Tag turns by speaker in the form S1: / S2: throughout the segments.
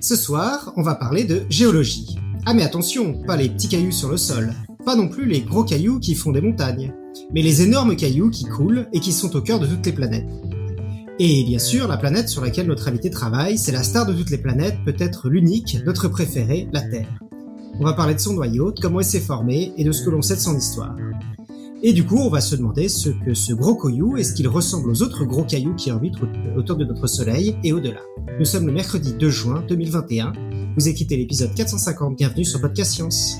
S1: Ce soir, on va parler de géologie. Ah mais attention, pas les petits cailloux sur le sol, pas non plus les gros cailloux qui font des montagnes, mais les énormes cailloux qui coulent et qui sont au cœur de toutes les planètes. Et bien sûr, la planète sur laquelle notre invité travaille, c'est la star de toutes les planètes, peut-être l'unique, notre préférée, la Terre. On va parler de son noyau, de comment il s'est formé et de ce que l'on sait de son histoire. Et du coup, on va se demander ce que ce gros caillou est-ce qu'il ressemble aux autres gros cailloux qui orbitent autour de notre Soleil et au-delà. Nous sommes le mercredi 2 juin 2021. Vous écoutez l'épisode 450. Bienvenue sur Podcast Science.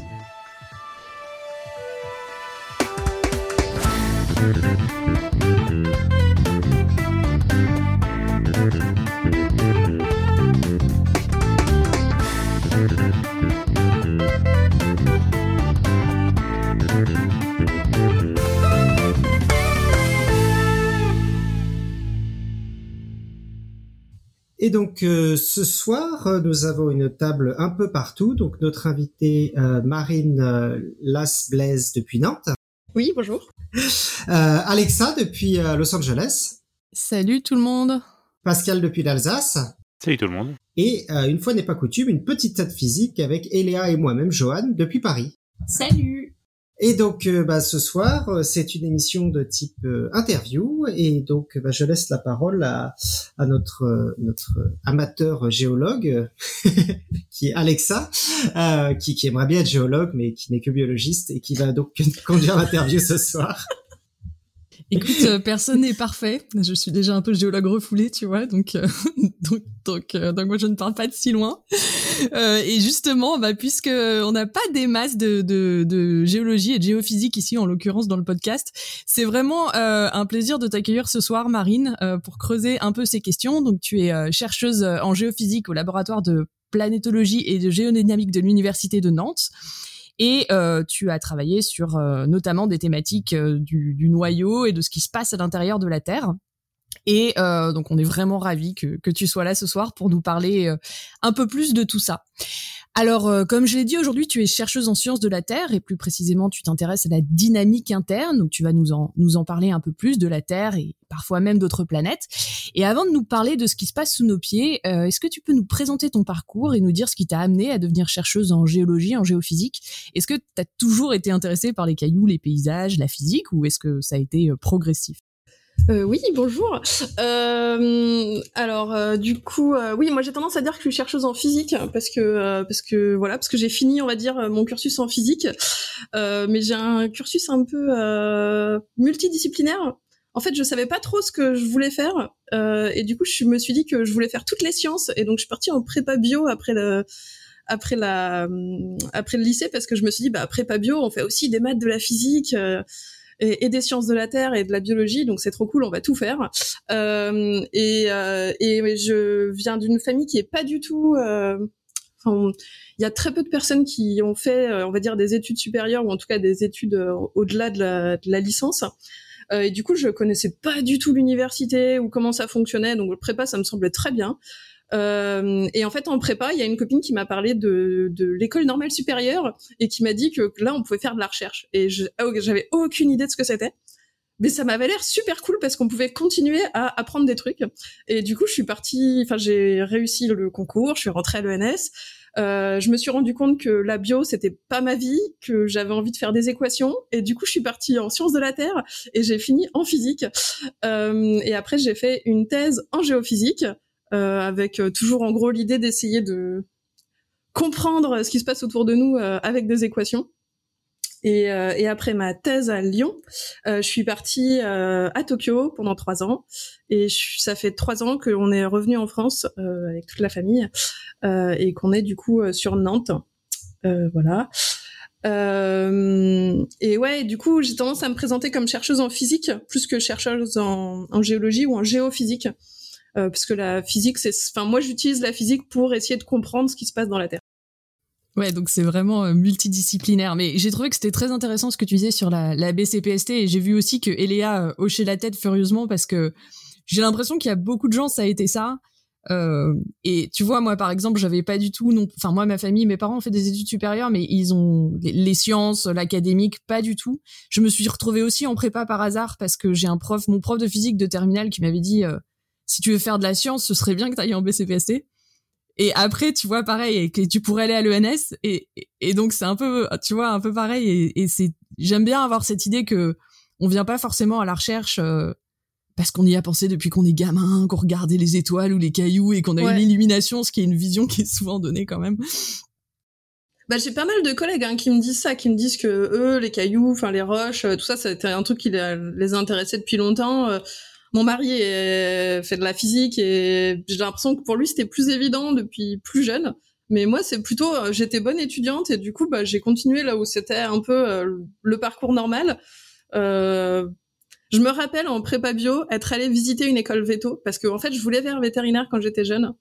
S1: Et donc euh, ce soir, euh, nous avons une table un peu partout. Donc notre invitée euh, Marine Las-Blaise depuis Nantes.
S2: Oui, bonjour.
S1: Alexa depuis Los Angeles.
S3: Salut tout le monde.
S1: Pascal depuis l'Alsace.
S4: Salut tout le monde.
S1: Et une fois n'est pas coutume, une petite tête physique avec Eléa et moi-même, Johan, depuis Paris.
S2: Salut.
S1: Et donc, euh, bah, ce soir, euh, c'est une émission de type euh, interview, et donc, bah, je laisse la parole à, notre amateur géologue, qui est Alexa, qui, qui aimerait bien être géologue, mais qui n'est que biologiste, et qui va donc conduire l'interview ce soir.
S3: Écoute, personne n'est parfait. Je suis déjà un peu géologue refoulé, tu vois, donc donc donc, donc moi je ne parle pas de si loin. Et justement, bah puisque on n'a pas des masses de, de, de géologie et de géophysique ici, en l'occurrence dans le podcast, c'est vraiment un plaisir de t'accueillir ce soir, Marine, pour creuser un peu ces questions. Donc tu es chercheuse en géophysique au laboratoire de planétologie et de géodynamique de l'université de Nantes. Et euh, tu as travaillé sur euh, notamment des thématiques euh, du, du, noyau et de ce qui se passe à l'intérieur de la Terre. Et donc on est vraiment ravis que, que, tu sois là ce soir pour nous parler un peu plus de tout ça. Alors, euh, comme je l'ai dit aujourd'hui, tu es chercheuse en sciences de la Terre et plus précisément, tu t'intéresses à la dynamique interne. Donc, tu vas nous en nous en parler un peu plus de la Terre et parfois même d'autres planètes. Et avant de nous parler de ce qui se passe sous nos pieds, euh, est-ce que tu peux nous présenter ton parcours et nous dire ce qui t'a amené à devenir chercheuse en géologie, en géophysique? Est-ce que tu as toujours été intéressée par les cailloux, les paysages, la physique, ou est-ce que ça a été euh, progressif?
S2: Euh, oui, bonjour. Euh, alors, euh, du coup, euh, oui, moi j'ai tendance à dire que je suis chercheuse en physique parce que parce que voilà, parce que j'ai fini, on va dire, mon cursus en physique, mais j'ai un cursus un peu multidisciplinaire. En fait, je savais pas trop ce que je voulais faire, et du coup, je me suis dit que je voulais faire toutes les sciences, et donc je suis partie en prépa bio après le après la après le lycée parce que je me suis dit bah prépa bio, on fait aussi des maths, de la physique et, des sciences de la terre et de la biologie, donc c'est trop cool, on va tout faire. Euh, et, euh, et je viens d'une famille qui est pas du tout euh, il y a très peu de personnes qui ont fait, on va dire, des études supérieures ou en tout cas des études au-delà de la, de la, licence. et du coup, je connaissais pas du tout l'université ou comment ça fonctionnait. Donc le prépa, ça me semblait très bien. Euh, et en fait, en prépa, il y a une copine qui m'a parlé de, de l'école normale supérieure et qui m'a dit que là, on pouvait faire de la recherche. Et oh, j'avais aucune idée de ce que c'était. Mais ça m'avait l'air super cool parce qu'on pouvait continuer à apprendre des trucs. Et du coup, je suis partie, enfin, j'ai réussi le concours, je suis rentrée à l'ENS. Euh, je me suis rendu compte que la bio c'était pas ma vie, que j'avais envie de faire des équations et du coup je suis partie en sciences de la terre et j'ai fini en physique. Euh, et après j'ai fait une thèse en géophysique avec euh, toujours en gros l'idée d'essayer de comprendre ce qui se passe autour de nous euh, avec des équations. Et, et, après ma thèse à Lyon, je suis partie à Tokyo pendant trois ans. Et ça fait trois ans qu'on est revenu en France avec toute la famille et qu'on est du coup sur Nantes. voilà. et ouais, du coup, j'ai tendance à me présenter comme chercheuse en physique plus que chercheuse en géologie ou en géophysique. Euh, parce que la physique, c'est, enfin, moi, j'utilise la physique pour essayer de comprendre ce qui se passe dans la Terre.
S3: Ouais, donc c'est vraiment euh, multidisciplinaire. Mais j'ai trouvé que c'était très intéressant ce que tu disais sur la, la BCPST et j'ai vu aussi que Eléa euh, hochait la tête furieusement parce que j'ai l'impression qu'il y a beaucoup de gens, ça a été ça. Et tu vois, moi, par exemple, j'avais pas du tout, enfin, moi, ma famille, mes parents ont fait des études supérieures, mais ils ont les, sciences, l'académique, pas du tout. Je me suis retrouvée aussi en prépa par hasard parce que j'ai un prof, mon prof de physique de terminale qui m'avait dit, si tu veux faire de la science, ce serait bien que tu ailles en BCPST. Et après, tu vois, pareil, et que tu pourrais aller à l'ENS. Et, et, donc, c'est un peu, tu vois, un peu pareil. Et, et c'est, j'aime bien avoir cette idée que on vient pas forcément à la recherche euh, parce qu'on y a pensé depuis qu'on est gamin, qu'on regardait les étoiles ou les cailloux et qu'on a eu l'illumination, ce qui est une vision qui est souvent donnée quand même.
S2: Bah, j'ai pas mal de collègues hein, qui me disent ça, qui me disent que eux, les cailloux, enfin les roches, euh, tout ça, c'était un truc qui les intéressait depuis longtemps. Euh, mon mari fait de la physique et j'ai l'impression que pour lui c'était plus évident depuis plus jeune. Mais moi, c'est plutôt, euh, j'étais bonne étudiante et du coup, bah, j'ai continué là où c'était un peu le parcours normal. Euh, je me rappelle en prépa bio être allée visiter une école veto parce que en fait je voulais faire vétérinaire quand j'étais jeune.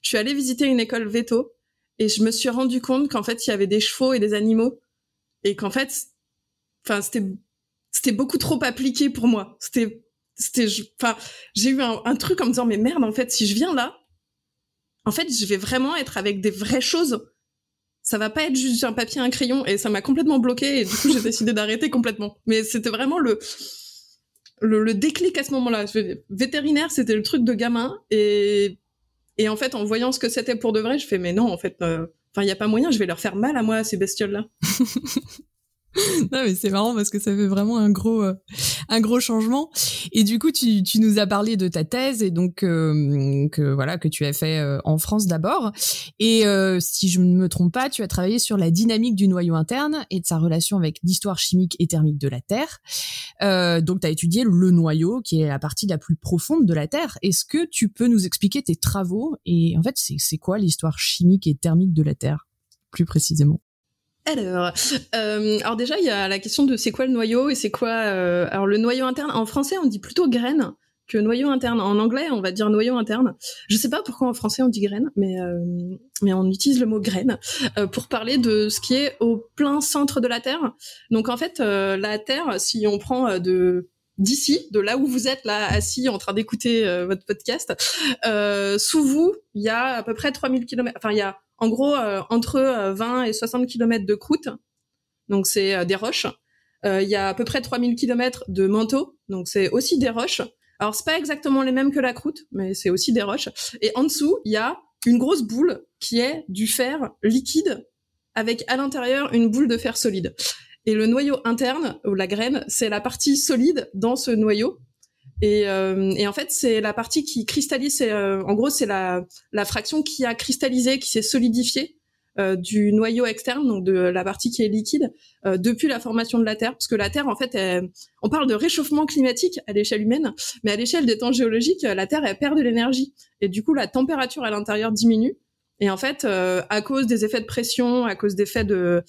S2: Je suis allée visiter une école veto et je me suis rendu compte qu'en fait il y avait des chevaux et des animaux et qu'en fait, enfin c'était c'était beaucoup trop appliqué pour moi. C'était c'était enfin j'ai eu un, un, truc en me disant mais merde en fait si je viens là, en fait je vais vraiment être avec des vraies choses. Ça va pas être juste un papier un crayon et ça m'a complètement bloqué et du coup j'ai décidé d'arrêter complètement. Mais c'était vraiment le le, déclic à ce moment-là. Vétérinaire, c'était le truc de gamin. Et, et en fait, en voyant ce que c'était pour de vrai, je fais, mais non, en fait, euh, enfin, il n'y a pas moyen, je vais leur faire mal à moi, ces bestioles-là.
S3: non mais c'est marrant parce que ça fait vraiment un gros euh, un gros changement. Et du coup tu, tu nous as parlé de ta thèse et donc euh, que voilà que tu as fait euh, en France d'abord. Et si je ne me trompe pas tu as travaillé sur la dynamique du noyau interne et de sa relation avec l'histoire chimique et thermique de la Terre. Donc tu as étudié le noyau qui est la partie la plus profonde de la Terre. Est-ce que tu peux nous expliquer tes travaux et en fait c'est quoi l'histoire chimique et thermique de la Terre plus précisément?
S2: Alors, euh, alors déjà, il y a la question de c'est quoi le noyau et c'est quoi. Euh, alors le noyau interne, en français, on dit plutôt graine que noyau interne. En anglais, on va dire noyau interne. Je sais pas pourquoi en français on dit graine, mais euh, mais on utilise le mot graine euh, pour parler de ce qui est au plein centre de la Terre. Donc en fait, euh, la Terre, si on prend de d'ici, de là où vous êtes là assis en train d'écouter votre podcast, sous vous, il y a à peu près 3000 km. Enfin, il y a en gros, euh, entre 20 euh, et 60 km de croûte, donc c'est euh, des roches. Il y a à peu près 3000 km de manteau, donc c'est aussi des roches. Alors c'est pas exactement les mêmes que la croûte, mais c'est aussi des roches. Et en dessous, il y a une grosse boule qui est du fer liquide avec à l'intérieur une boule de fer solide. Et le noyau interne, ou la graine, c'est la partie solide dans ce noyau. Et, euh, et, en fait, c'est la partie qui cristallise. Euh, en gros, c'est la, la, fraction qui a cristallisé, qui s'est solidifiée euh, du noyau externe, donc de la partie qui est liquide, euh, depuis la formation de la Terre. Parce que la Terre, en fait, on parle de réchauffement climatique à l'échelle humaine, mais à l'échelle des temps géologiques, la Terre, elle perd de l'énergie. Et du coup, la température à l'intérieur diminue. Et en fait, à cause des effets de pression, à cause des effets de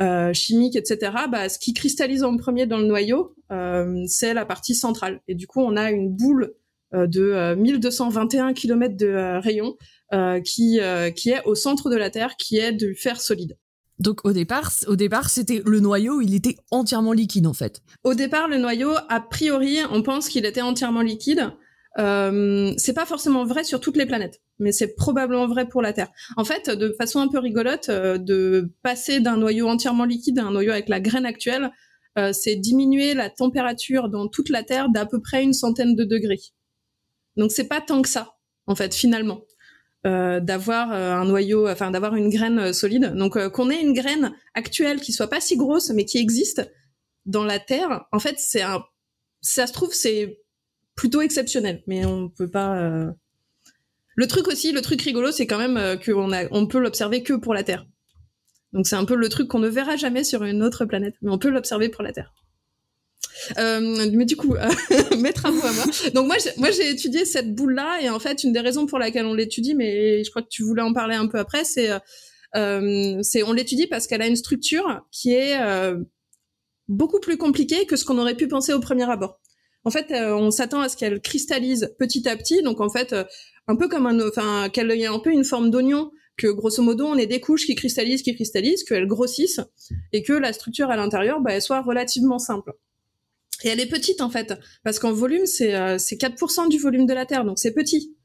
S2: euh, chimiques, etc., bah, ce qui cristallise en premier dans le noyau, euh, c'est la partie centrale. Et du coup, on a une boule euh, de 1221 km de rayon qui, qui est au centre de la Terre, qui est du fer solide.
S3: Donc au départ, au départ, c'était le noyau, il était entièrement liquide en fait.
S2: Au départ, le noyau, a priori, on pense qu'il était entièrement liquide. Euh, c'est pas forcément vrai sur toutes les planètes, mais c'est probablement vrai pour la Terre. En fait, de façon un peu rigolote, euh, de passer d'un noyau entièrement liquide à un noyau avec la graine actuelle, euh, c'est diminuer la température dans toute la Terre d'à peu près une centaine de degrés. Donc c'est pas tant que ça, en fait, finalement. Euh, d'avoir un noyau, enfin d'avoir une graine solide. Donc qu'on ait une graine actuelle qui soit pas si grosse, mais qui existe dans la Terre, en fait, c'est un, ça se trouve, c'est plutôt exceptionnel, mais on peut pas. Euh, le truc aussi, le truc rigolo, c'est quand même euh, qu'on a, on peut l'observer que pour la Terre. Donc c'est un peu le truc qu'on ne verra jamais sur une autre planète, mais on peut l'observer pour la Terre. Euh, mais du coup, mettre un mot à moi. Donc moi, moi j'ai étudié cette boule-là et en fait, une des raisons pour laquelle on l'étudie, mais je crois que tu voulais en parler un peu après, c'est, c'est on l'étudie parce qu'elle a une structure qui est beaucoup plus compliquée que ce qu'on aurait pu penser au premier abord. En fait, euh, on s'attend à ce qu'elle cristallise petit à petit. Donc en fait, euh, un peu comme un, enfin, qu'elle ait un peu une forme d'oignon, que grosso modo on ait des couches qui cristallisent, qui cristallisent, qu'elles grossissent et que la structure à l'intérieur, bah, elle soit relativement simple. Et elle est petite en fait, parce qu'en volume, c'est euh, 4% du volume de la Terre, donc c'est petit.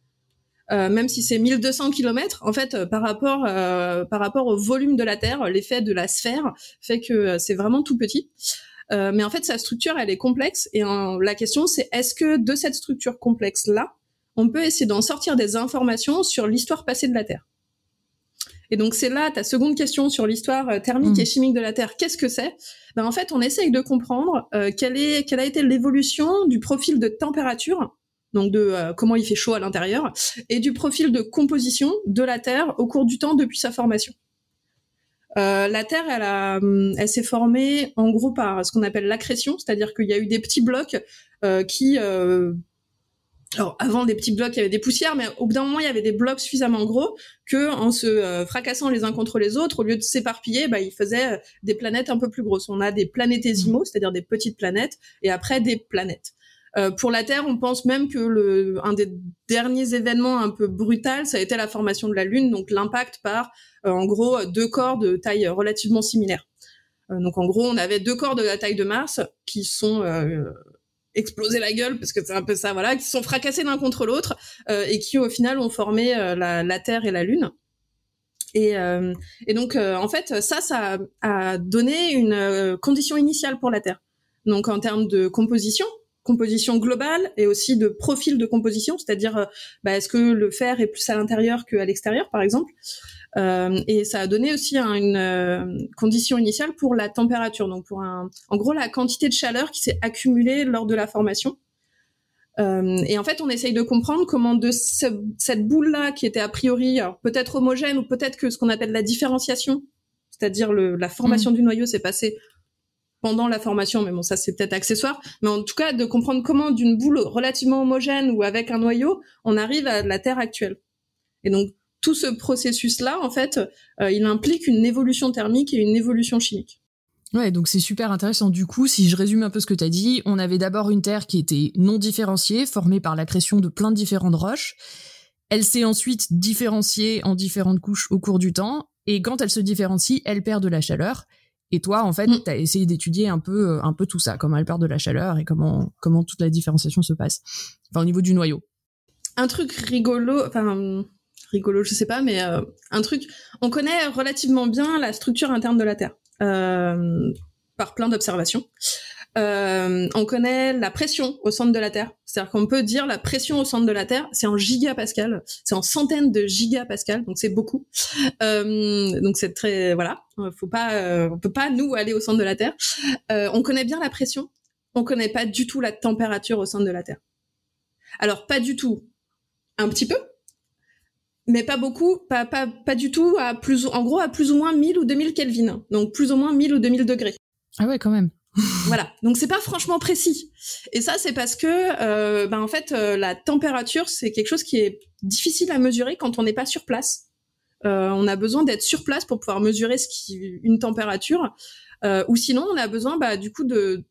S2: même si c'est 1200 km, en fait, par rapport par rapport au volume de la Terre, l'effet de la sphère fait que c'est vraiment tout petit. mais en fait, sa structure, elle est complexe. Et la question, c'est est-ce que de cette structure complexe-là, on peut essayer d'en sortir des informations sur l'histoire passée de la Terre et donc c'est là ta seconde question sur l'histoire euh, thermique et mm. chimique de la Terre. Qu'est-ce que c'est? Ben, En fait, on essaye de comprendre euh, quelle, est, quelle a été l'évolution du profil de température, donc de euh, comment il fait chaud à l'intérieur, et du profil de composition de la Terre au cours du temps depuis sa formation. la Terre, elle, a, hum, elle s'est formée en gros par ce qu'on appelle l'accrétion, c'est-à-dire qu'il y a eu des petits blocs qui alors avant des petits blocs, il y avait des poussières, mais au bout d'un moment, il y avait des blocs suffisamment gros que, en se euh, fracassant les uns contre les autres, au lieu de s'éparpiller, bah, ils faisaient euh, des planètes un peu plus grosses. On a des planétésimaux, c'est-à-dire des petites planètes, et après des planètes. Euh, pour la Terre, on pense même que le, un des derniers événements un peu brutal, ça a été la formation de la Lune, donc l'impact par, en gros, deux corps de taille relativement similaire. donc en gros, on avait deux corps de la taille de Mars qui sont exploser la gueule parce que c'est un peu ça voilà qui sont fracassés l'un contre l'autre euh, et qui au final ont formé euh, la, Terre et la Lune. Et, euh, et donc en fait ça ça a donné une condition initiale pour la Terre. Donc en termes de composition composition globale et aussi de profil de composition c'est-à-dire bah, est-ce que le fer est plus à l'intérieur qu'à l'extérieur par exemple? Euh, et ça a donné aussi une euh, condition initiale pour la température, donc pour un, en gros la quantité de chaleur qui s'est accumulée lors de la formation. Euh, et en fait, on essaye de comprendre comment de cette boule-là, qui était a priori peut-être homogène ou peut-être que ce qu'on appelle la différenciation, c'est-à-dire la formation mmh. du noyau s'est passée pendant la formation, mais bon, ça c'est peut-être accessoire. Mais en tout cas, de comprendre comment d'une boule relativement homogène ou avec un noyau, on arrive à la Terre actuelle. Et donc, tout ce processus-là, en fait, euh, il implique une évolution thermique et une évolution chimique.
S3: Ouais, donc c'est super intéressant. Du coup, si je résume un peu ce que tu as dit, on avait d'abord une Terre qui était non différenciée, formée par l'accrétion de plein de différentes roches. Elle s'est ensuite différenciée en différentes couches au cours du temps, et quand elle se différencie, elle perd de la chaleur. Et toi, en fait, mm. tu as essayé d'étudier un peu, euh, un peu tout ça, comment elle perd de la chaleur et comment, comment toute la différenciation se passe. Enfin, au niveau du noyau.
S2: Un truc rigolo, enfin, rigolo, je sais pas, mais euh, un truc. On connaît relativement bien la structure interne de la Terre euh, par plein d'observations. Euh, on connaît la pression au centre de la Terre. C'est-à-dire qu'on peut dire la pression au centre de la Terre, c'est en gigapascal, c'est en centaines de gigapascal, donc c'est beaucoup. donc c'est très voilà, faut pas, on peut pas nous aller au centre de la Terre. on connaît bien la pression, on connaît pas du tout la température au centre de la Terre. Alors pas du tout, un petit peu, mais pas beaucoup, pas, pas, pas du tout, à plus, en gros, à plus ou moins 1000 ou 2000 Kelvin. Donc, plus ou moins 1000 ou 2000 degrés.
S3: Ah ouais, quand même.
S2: voilà. Donc, c'est pas franchement précis. Et ça, c'est parce que, euh, ben, en fait, euh, la température, c'est quelque chose qui est difficile à mesurer quand on n'est pas sur place. Euh, on a besoin d'être sur place pour pouvoir mesurer ce qui, une température. Euh, ou sinon, on a besoin, bah, du coup, de,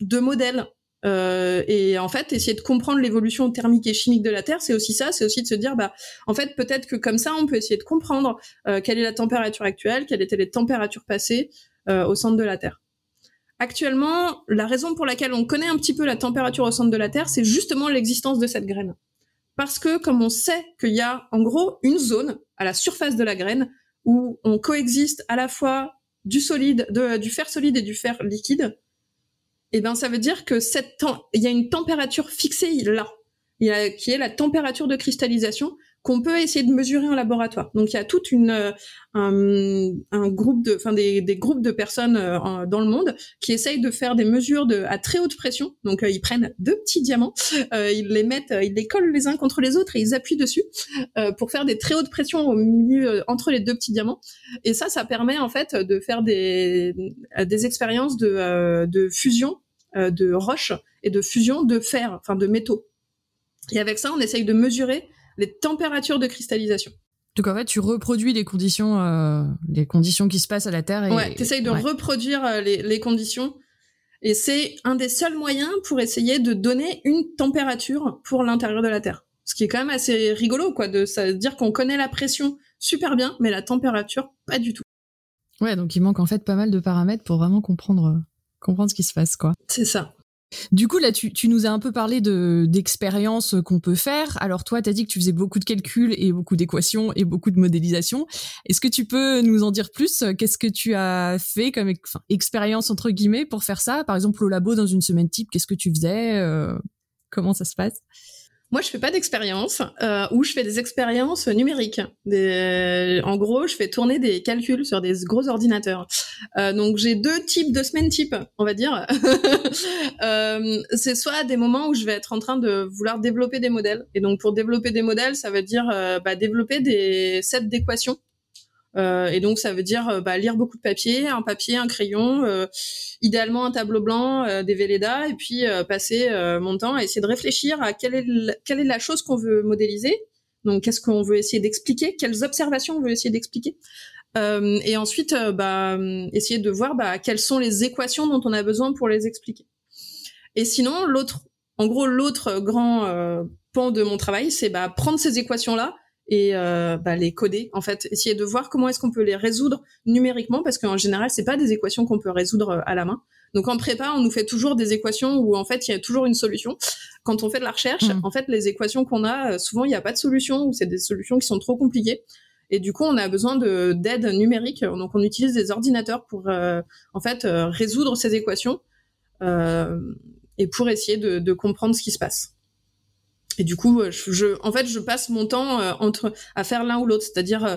S2: de modèles. Euh, et en fait, essayer de comprendre l'évolution thermique et chimique de la Terre, c'est aussi ça, c'est aussi de se dire, bah, en fait, peut-être que comme ça, on peut essayer de comprendre euh, quelle est la température actuelle, quelles étaient les températures passées euh, au centre de la Terre. Actuellement, la raison pour laquelle on connaît un petit peu la température au centre de la Terre, c'est justement l'existence de cette graine. Parce que comme on sait qu'il y a en gros une zone à la surface de la graine où on coexiste à la fois du solide, de, du fer solide et du fer liquide, eh ben ça veut dire que cette il y a une température fixée là, qui est la température de cristallisation qu'on peut essayer de mesurer en laboratoire. Donc il y a toute une euh, un, groupe de enfin des, des, groupes de personnes euh, dans le monde qui essayent de faire des mesures de à très haute pression. Donc euh, ils prennent deux petits diamants, ils les mettent ils les collent les uns contre les autres et ils appuient dessus pour faire des très hautes pressions au milieu entre les deux petits diamants. Et ça ça permet en fait de faire des des expériences de de fusion de roches et de fusion de fer, enfin de métaux. Et avec ça, on essaye de mesurer les températures de cristallisation.
S3: Donc en fait, tu reproduis les conditions, euh, les conditions qui se passent à la Terre. Et,
S2: ouais, tu essayes de reproduire euh, les, les, conditions. Et c'est un des seuls moyens pour essayer de donner une température pour l'intérieur de la Terre. Ce qui est quand même assez rigolo, quoi, de ça, dire qu'on connaît la pression super bien, mais la température pas du tout.
S3: Ouais, donc il manque en fait pas mal de paramètres pour vraiment comprendre, comprendre ce qui se passe, quoi.
S2: C'est ça.
S3: Du coup, là, tu, nous as un peu parlé de d'expériences qu'on peut faire. Alors toi, tu as dit que tu faisais beaucoup de calculs et beaucoup d'équations et beaucoup de modélisation. Est-ce que tu peux nous en dire plus? Qu'est-ce que tu as fait comme expérience entre guillemets pour faire ça? Par exemple, au labo dans une semaine type, qu'est-ce que tu faisais? Euh, Comment ça se passe?
S2: Moi, je fais pas d'expérience, euh, ou je fais des expériences numériques. Des... En gros, je fais tourner des calculs sur des gros ordinateurs. Euh, donc, j'ai deux types de semaines type, on va dire. euh, c'est soit des moments où je vais être en train de vouloir développer des modèles. Et donc, pour développer des modèles, ça veut dire euh, bah, développer des sets d'équations euh, et donc ça veut dire euh, bah, lire beaucoup de papier, un papier, un crayon, euh, idéalement un tableau blanc, des Velleda, et puis passer mon temps à essayer de réfléchir à quelle est, quelle est la chose qu'on veut modéliser. Donc qu'est-ce qu'on veut essayer d'expliquer, quelles observations on veut essayer d'expliquer? et ensuite, bah, essayer de voir bah, quelles sont les équations dont on a besoin pour les expliquer. Et sinon, l'autre, en gros, l'autre grand pan de mon travail, c'est bah, prendre ces équations-là et euh, bah, les coder en fait. Essayer de voir comment est-ce qu'on peut les résoudre numériquement parce qu'en général c'est pas des équations qu'on peut résoudre euh, à la main. Donc en prépa on nous fait toujours des équations où en fait il y a toujours une solution. Quand on fait de la recherche mmh. en fait les équations qu'on a euh, souvent il n'y a pas de solution ou c'est des solutions qui sont trop compliquées. Et du coup on a besoin de d'aide numérique. Donc on utilise des ordinateurs pour en fait résoudre ces équations et pour essayer de, de comprendre ce qui se passe et du coup, euh, je, en fait, je passe mon temps euh, entre à faire l'un ou l'autre. C'est-à-dire, euh,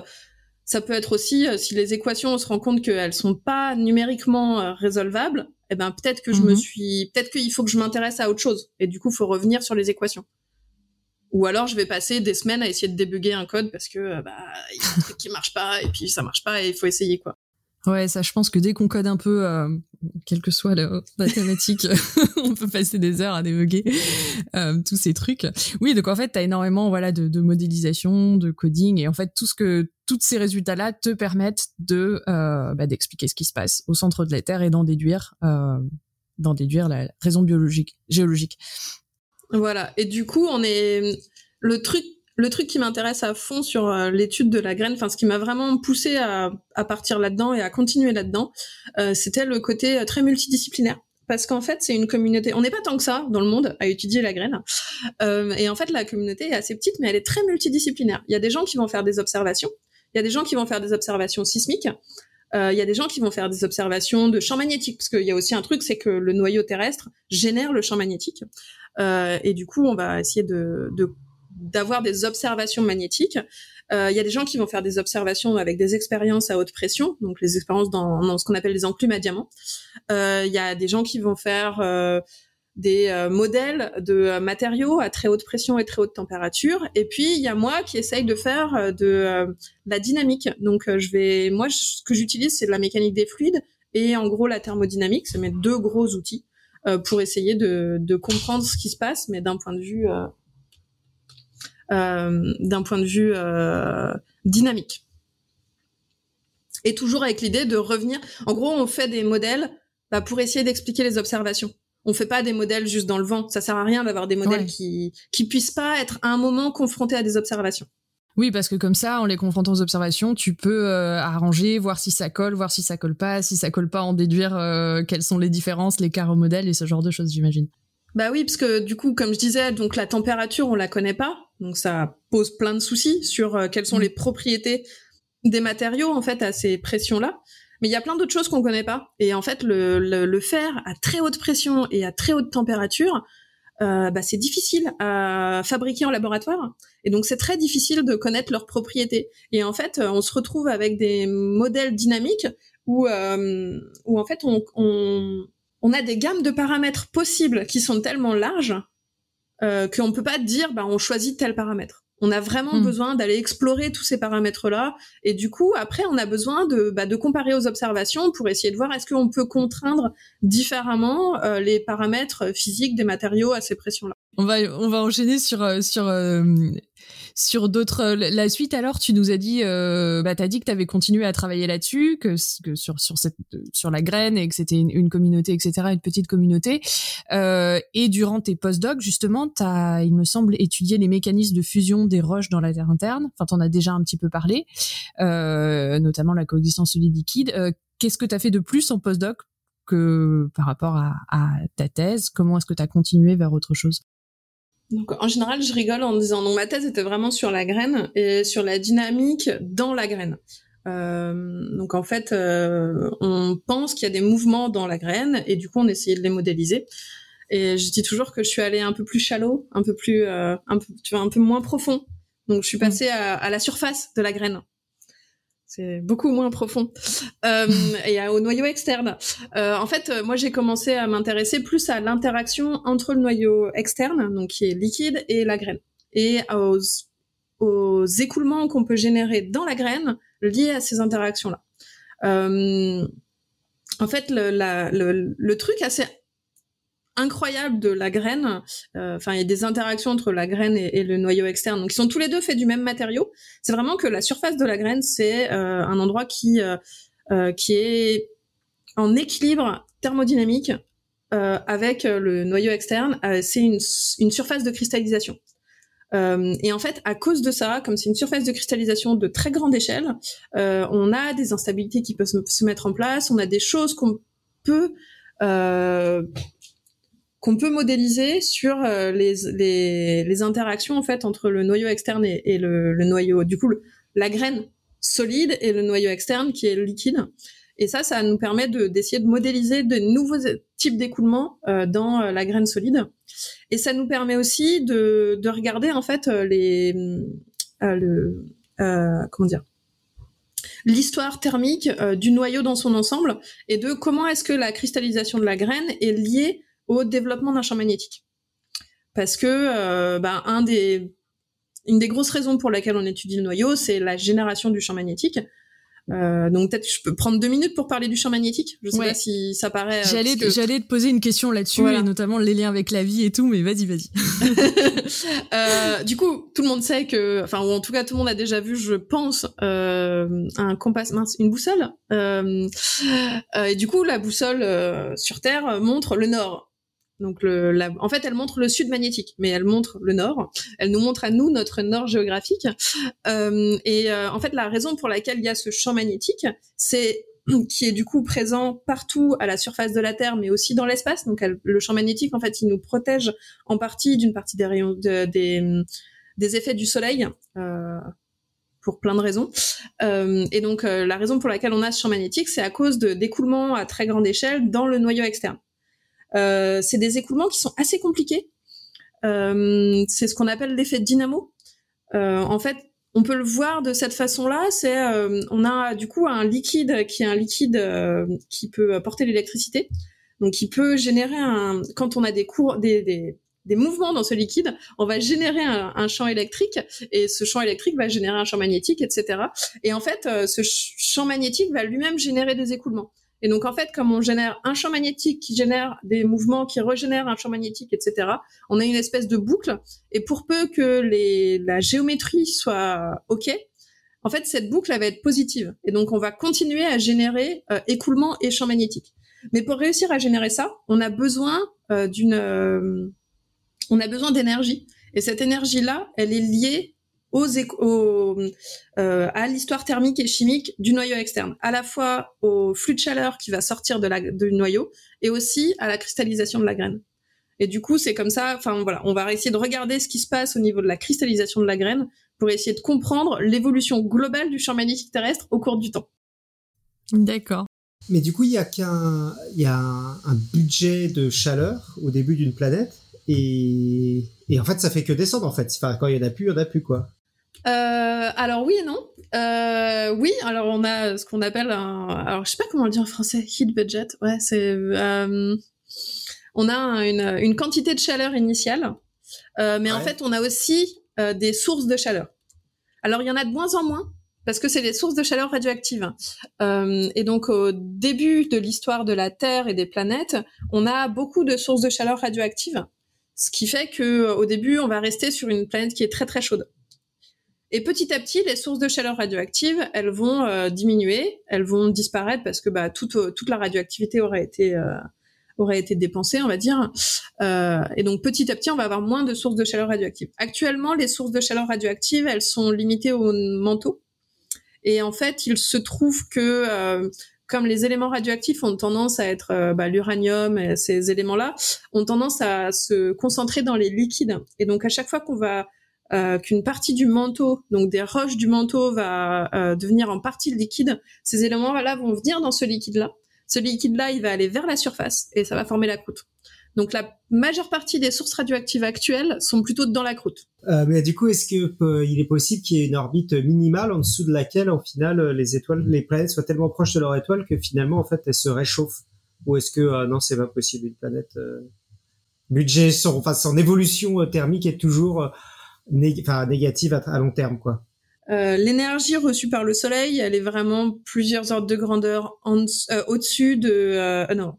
S2: ça peut être aussi si les équations, on se rend compte qu'elles sont pas numériquement résolvables. Eh ben, peut-être que je me mhm. suis, peut-être qu'il faut que je m'intéresse à autre chose. Et du coup, faut revenir sur les équations. Ou alors, je vais passer des semaines à essayer de débugger un code parce que bah il y a un truc qui marche pas et puis ça marche pas et il faut essayer quoi.
S3: Ouais, ça, je pense que dès qu'on code un peu, euh, quelle que soit la, thématique, on peut passer des heures à débugger euh, tous ces trucs. Oui, donc en fait, tu as énormément voilà de, de, modélisation, de coding, et en fait, tout ce que tous ces résultats-là te permettent de euh, bah, d'expliquer ce qui se passe au centre de la Terre et d'en déduire, euh, d'en déduire la raison biologique, géologique.
S2: Voilà. Et du coup, on est le truc le truc qui m'intéresse à fond sur euh, l'étude de la graine, enfin ce qui m'a vraiment poussé à, partir là-dedans et à continuer là-dedans, euh, c'était le côté euh, très multidisciplinaire. Parce qu'en fait, c'est une communauté. On n'est pas tant que ça dans le monde à étudier la graine. et en fait, la communauté est assez petite, mais elle est très multidisciplinaire. Il y a des gens qui vont faire des observations. Il y a des gens qui vont faire des observations sismiques. Il y a des gens qui vont faire des observations de champ magnétique, parce qu'il y a aussi un truc, c'est que le noyau terrestre génère le champ magnétique. et du coup, on va essayer de, de d'avoir des observations magnétiques. Euh, il y a des gens qui vont faire des observations avec des expériences à haute pression, donc les expériences dans, dans ce qu'on appelle les enclumes à diamants. Euh, il y a des gens qui vont faire euh, des modèles de matériaux à très haute pression et très haute température. Et puis il y a moi qui essaye de faire de, la dynamique. Donc je vais, moi ce que j'utilise c'est de la mécanique des fluides et en gros la thermodynamique. C'est mes deux gros outils pour essayer de, de, comprendre ce qui se passe, mais d'un point de vue euh, d'un point de vue euh, dynamique. Et toujours avec l'idée de revenir. En gros, on fait des modèles bah, pour essayer d'expliquer les observations. On fait pas des modèles juste dans le vent. Ça sert à rien d'avoir des modèles qui qui puissent pas être à un moment confrontés à des observations.
S3: Oui, parce que comme ça, en les confrontant aux observations, tu peux euh, arranger, voir si ça colle, voir si ça colle pas, si ça colle pas, en déduire quelles sont les différences, l'écart au modèle et ce genre de choses, j'imagine.
S2: Bah oui, parce que du coup, comme je disais, donc la température, on la connaît pas, donc ça pose plein de soucis sur euh, quelles sont mm. les propriétés des matériaux en fait à ces pressions-là. Mais il y a plein d'autres choses qu'on connaît pas. Et en fait, le, le, fer à très haute pression et à très haute température, euh, bah, c'est difficile à fabriquer en laboratoire. Et donc c'est très difficile de connaître leurs propriétés. Et en fait, on se retrouve avec des modèles dynamiques où, euh, où en fait on, on on a des gammes de paramètres possibles qui sont tellement larges euh, qu'on peut pas dire bah on choisit tel paramètre. On a vraiment hmm. besoin d'aller explorer tous ces paramètres-là, et du coup après on a besoin de bah, de comparer aux observations pour essayer de voir est-ce qu'on peut contraindre différemment euh, les paramètres physiques des matériaux à ces pressions-là.
S3: On va on va enchaîner sur euh, sur euh, sur d'autres, euh, la suite alors, tu nous as dit, euh, bah t'as dit que t'avais continué à travailler là-dessus, que, que sur sur cette sur la graine et que c'était une, communauté, etc., une petite communauté. Euh, et durant tes post-docs, justement, t'as, il me semble, étudié les mécanismes de fusion des roches dans la terre interne. Enfin, t'en as déjà un petit peu parlé, euh, notamment la coexistence solide-liquide. Euh, qu'est-ce que t'as fait de plus en post-doc que par rapport à, à ta thèse? Comment est-ce que tu as continué vers autre chose?
S2: Donc, en général, je rigole en disant non, ma thèse était vraiment sur la graine et sur la dynamique dans la graine. Euh, donc en fait, euh, on pense qu'il y a des mouvements dans la graine et du coup on essayait de les modéliser. Et je dis toujours que je suis allée un peu plus shallow, un peu plus, euh, un peu, tu vois, un peu moins profond. Donc je suis passée à, à la surface de la graine. C'est beaucoup moins profond. Euh, et au noyau externe. Euh, en fait, moi j'ai commencé à m'intéresser plus à l'interaction entre le noyau externe, donc qui est liquide, et la graine, et aux, aux écoulements qu'on peut générer dans la graine lié à ces interactions-là. Euh, en fait, le, la, le, le, truc assez incroyable de la graine, euh, enfin, il y a des interactions entre la graine et, le noyau externe, donc ils sont tous les deux faits du même matériau. C'est vraiment que la surface de la graine, c'est euh, un endroit qui euh, qui est en équilibre thermodynamique avec le noyau externe. c'est une, une surface de cristallisation. Et en fait, à cause de ça, comme c'est une surface de cristallisation de très grande échelle, on a des instabilités qui peuvent se, mettre en place, on a des choses qu'on peut qu'on peut modéliser sur euh, les, interactions en fait entre le noyau externe et, le, noyau, du coup, la graine solide et le noyau externe qui est liquide. Et ça, ça nous permet d'essayer de, modéliser de nouveaux types d'écoulement euh, dans euh, la graine solide. Et ça nous permet aussi de, de regarder en fait les euh, le euh, comment dire l'histoire thermique du noyau dans son ensemble et de comment est-ce que la cristallisation de la graine est liée au développement d'un champ magnétique. Parce que ben, un des une des grosses raisons pour laquelle on étudie le noyau, c'est la génération du champ magnétique. Euh, donc peut-être je peux prendre deux minutes pour parler du champ magnétique. Je sais pas si ça paraît.
S3: Euh, j'allais j'allais te poser une question là-dessus et notamment les liens avec la vie et tout, mais vas-y vas-y.
S2: euh, du coup, tout le monde sait que, enfin ou en tout cas tout le monde a déjà vu, je pense, euh, un compas, mince, une boussole. Euh, et du coup, la boussole sur Terre montre le nord. Donc, le, la, en fait, elle montre le sud magnétique, mais elle montre le nord. Elle nous montre à nous notre nord géographique. Euh, et euh, en fait, la raison pour laquelle il y a ce champ magnétique, c'est qui est du coup présent partout à la surface de la Terre, mais aussi dans l'espace. Donc, elle, le champ magnétique, en fait, il nous protège en partie d'une partie des rayons, de, des, des effets du Soleil. Euh, pour plein de raisons. Euh, et donc, euh, la raison pour laquelle on a ce champ magnétique, c'est à cause de d'écoulements à très grande échelle dans le noyau externe. Euh, c'est des écoulements qui sont assez compliqués. Euh, c'est ce qu'on appelle l'effet dynamo. Euh, en fait, on peut le voir de cette façon-là. C'est, on a du coup un liquide qui est un liquide qui peut porter l'électricité, donc qui peut générer un. Quand on a des cours, des, des des mouvements dans ce liquide, on va générer un, un, champ électrique et ce champ électrique va générer un champ magnétique, etc. Et en fait, ce champ magnétique va lui-même générer des écoulements. Et donc, en fait, comme on génère un champ magnétique qui génère des mouvements qui régénèrent un champ magnétique, etc., on a une espèce de boucle. Et pour peu que les, la géométrie soit OK, en fait, cette boucle, elle va être positive. Et donc, on va continuer à générer euh, écoulement et champ magnétique. Mais pour réussir à générer ça, on a besoin euh, d'une... Euh, on a besoin d'énergie. Et cette énergie-là, elle est liée aux, aux euh, à l'histoire thermique et chimique du noyau externe, à la fois au flux de chaleur qui va sortir de la, du noyau et aussi à la cristallisation de la graine. Et du coup, c'est comme ça. Enfin voilà, on va essayer de regarder ce qui se passe au niveau de la cristallisation de la graine pour essayer de comprendre l'évolution globale du champ magnétique terrestre au cours du temps.
S3: D'accord.
S1: Mais du coup, il y a qu'un, il y a un, un budget de chaleur au début d'une planète et, et en fait, ça fait que descendre en fait. Enfin, quand il y en a plus, il y en a plus quoi.
S2: Euh, alors oui et non. Euh, oui, alors on a ce qu'on appelle un, alors je sais pas comment le dire en français, heat budget. Ouais, c'est, euh, on a une, une, quantité de chaleur initiale, euh, mais ouais. en fait on a aussi euh, des sources de chaleur. Alors il y en a de moins en moins parce que c'est des sources de chaleur radioactives. Euh, et donc au début de l'histoire de la Terre et des planètes, on a beaucoup de sources de chaleur radioactives, ce qui fait que au début on va rester sur une planète qui est très très chaude. Et petit à petit, les sources de chaleur radioactive, elles vont euh, diminuer, elles vont disparaître parce que bah, toute, toute la radioactivité aurait été, euh, aurait été dépensée, on va dire. Euh, et donc petit à petit, on va avoir moins de sources de chaleur radioactive. Actuellement, les sources de chaleur radioactive, elles sont limitées au manteau. Et en fait, il se trouve que comme les éléments radioactifs ont tendance à être bah, l'uranium et ces éléments-là ont tendance à se concentrer dans les liquides. Et donc à chaque fois qu'on va qu'une partie du manteau, donc des roches du manteau, va devenir en partie liquide, ces éléments-là vont venir dans ce liquide-là. Ce liquide-là, il va aller vers la surface et ça va former la croûte. Donc la majeure partie des sources radioactives actuelles sont plutôt dans la croûte.
S1: Euh, mais du coup, est-ce que euh, est possible qu'il y ait une orbite minimale en dessous de laquelle, en final, euh, les étoiles, les planètes soient tellement proches de leur étoile que finalement, en fait, elles se réchauffent? Ou est-ce que non, c'est pas possible une planète budget, son, enfin, son évolution thermique est toujours négative à, long terme, quoi.
S2: l'énergie reçue par le Soleil, elle est vraiment plusieurs ordres de grandeur au-dessus de non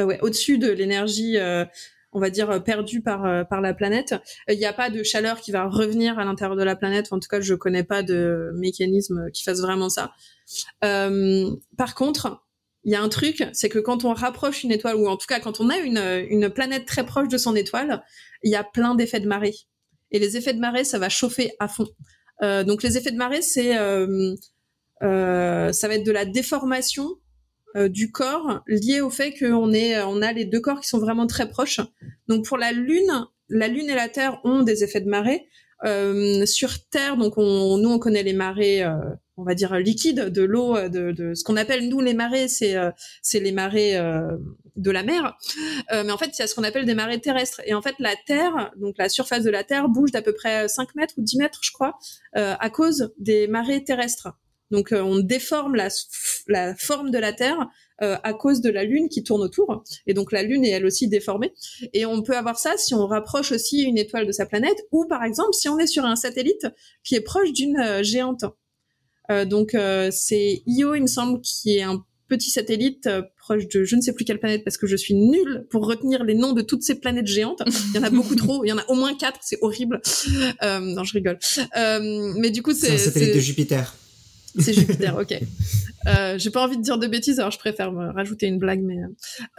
S2: euh, ouais, au-dessus de l'énergie euh, on va dire perdue par euh, par la planète. Il n'y a pas de chaleur qui va revenir à l'intérieur de la planète. En tout cas, je connais pas de mécanisme qui fasse vraiment ça. Euh, par contre, il y a un truc, c'est que quand on rapproche une étoile, ou en tout cas quand on a une une planète très proche de son étoile, il y a plein d'effets de marée. Et les effets de marée, ça va chauffer à fond. Euh, donc les effets de marée, c'est ça va être de la déformation euh, du corps lié au fait qu'on est, on a les deux corps qui sont vraiment très proches. Donc pour la Lune, la Lune et la Terre ont des effets de marée. Euh, sur Terre, donc on, nous on connaît les marées, euh, on va dire liquides de l'eau, de, de, ce qu'on appelle nous les marées, c'est c'est les marées de la mer. mais en fait, il y a ce qu'on appelle des marées terrestres. Et en fait, la Terre, donc la surface de la Terre bouge d'à peu près 5 mètres ou 10 mètres, je crois, à cause des marées terrestres. Donc euh, on déforme la, la, forme de la Terre euh, à cause de la Lune qui tourne autour. Et donc la Lune est elle aussi déformée. Et on peut avoir ça si on rapproche aussi une étoile de sa planète, ou par exemple si on est sur un satellite qui est proche d'une euh, géante. donc c'est Io, il me semble, qui est un petit satellite proche de je ne sais plus quelle planète parce que je suis nulle pour retenir les noms de toutes ces planètes géantes. Il y en a beaucoup trop, il y en a au moins quatre, c'est horrible. Euh, non, je rigole. Euh, mais du coup, c'est
S1: un satellite de Jupiter.
S2: C'est Jupiter, ok. Euh, J'ai pas envie de dire de bêtises, alors je préfère me rajouter une blague, mais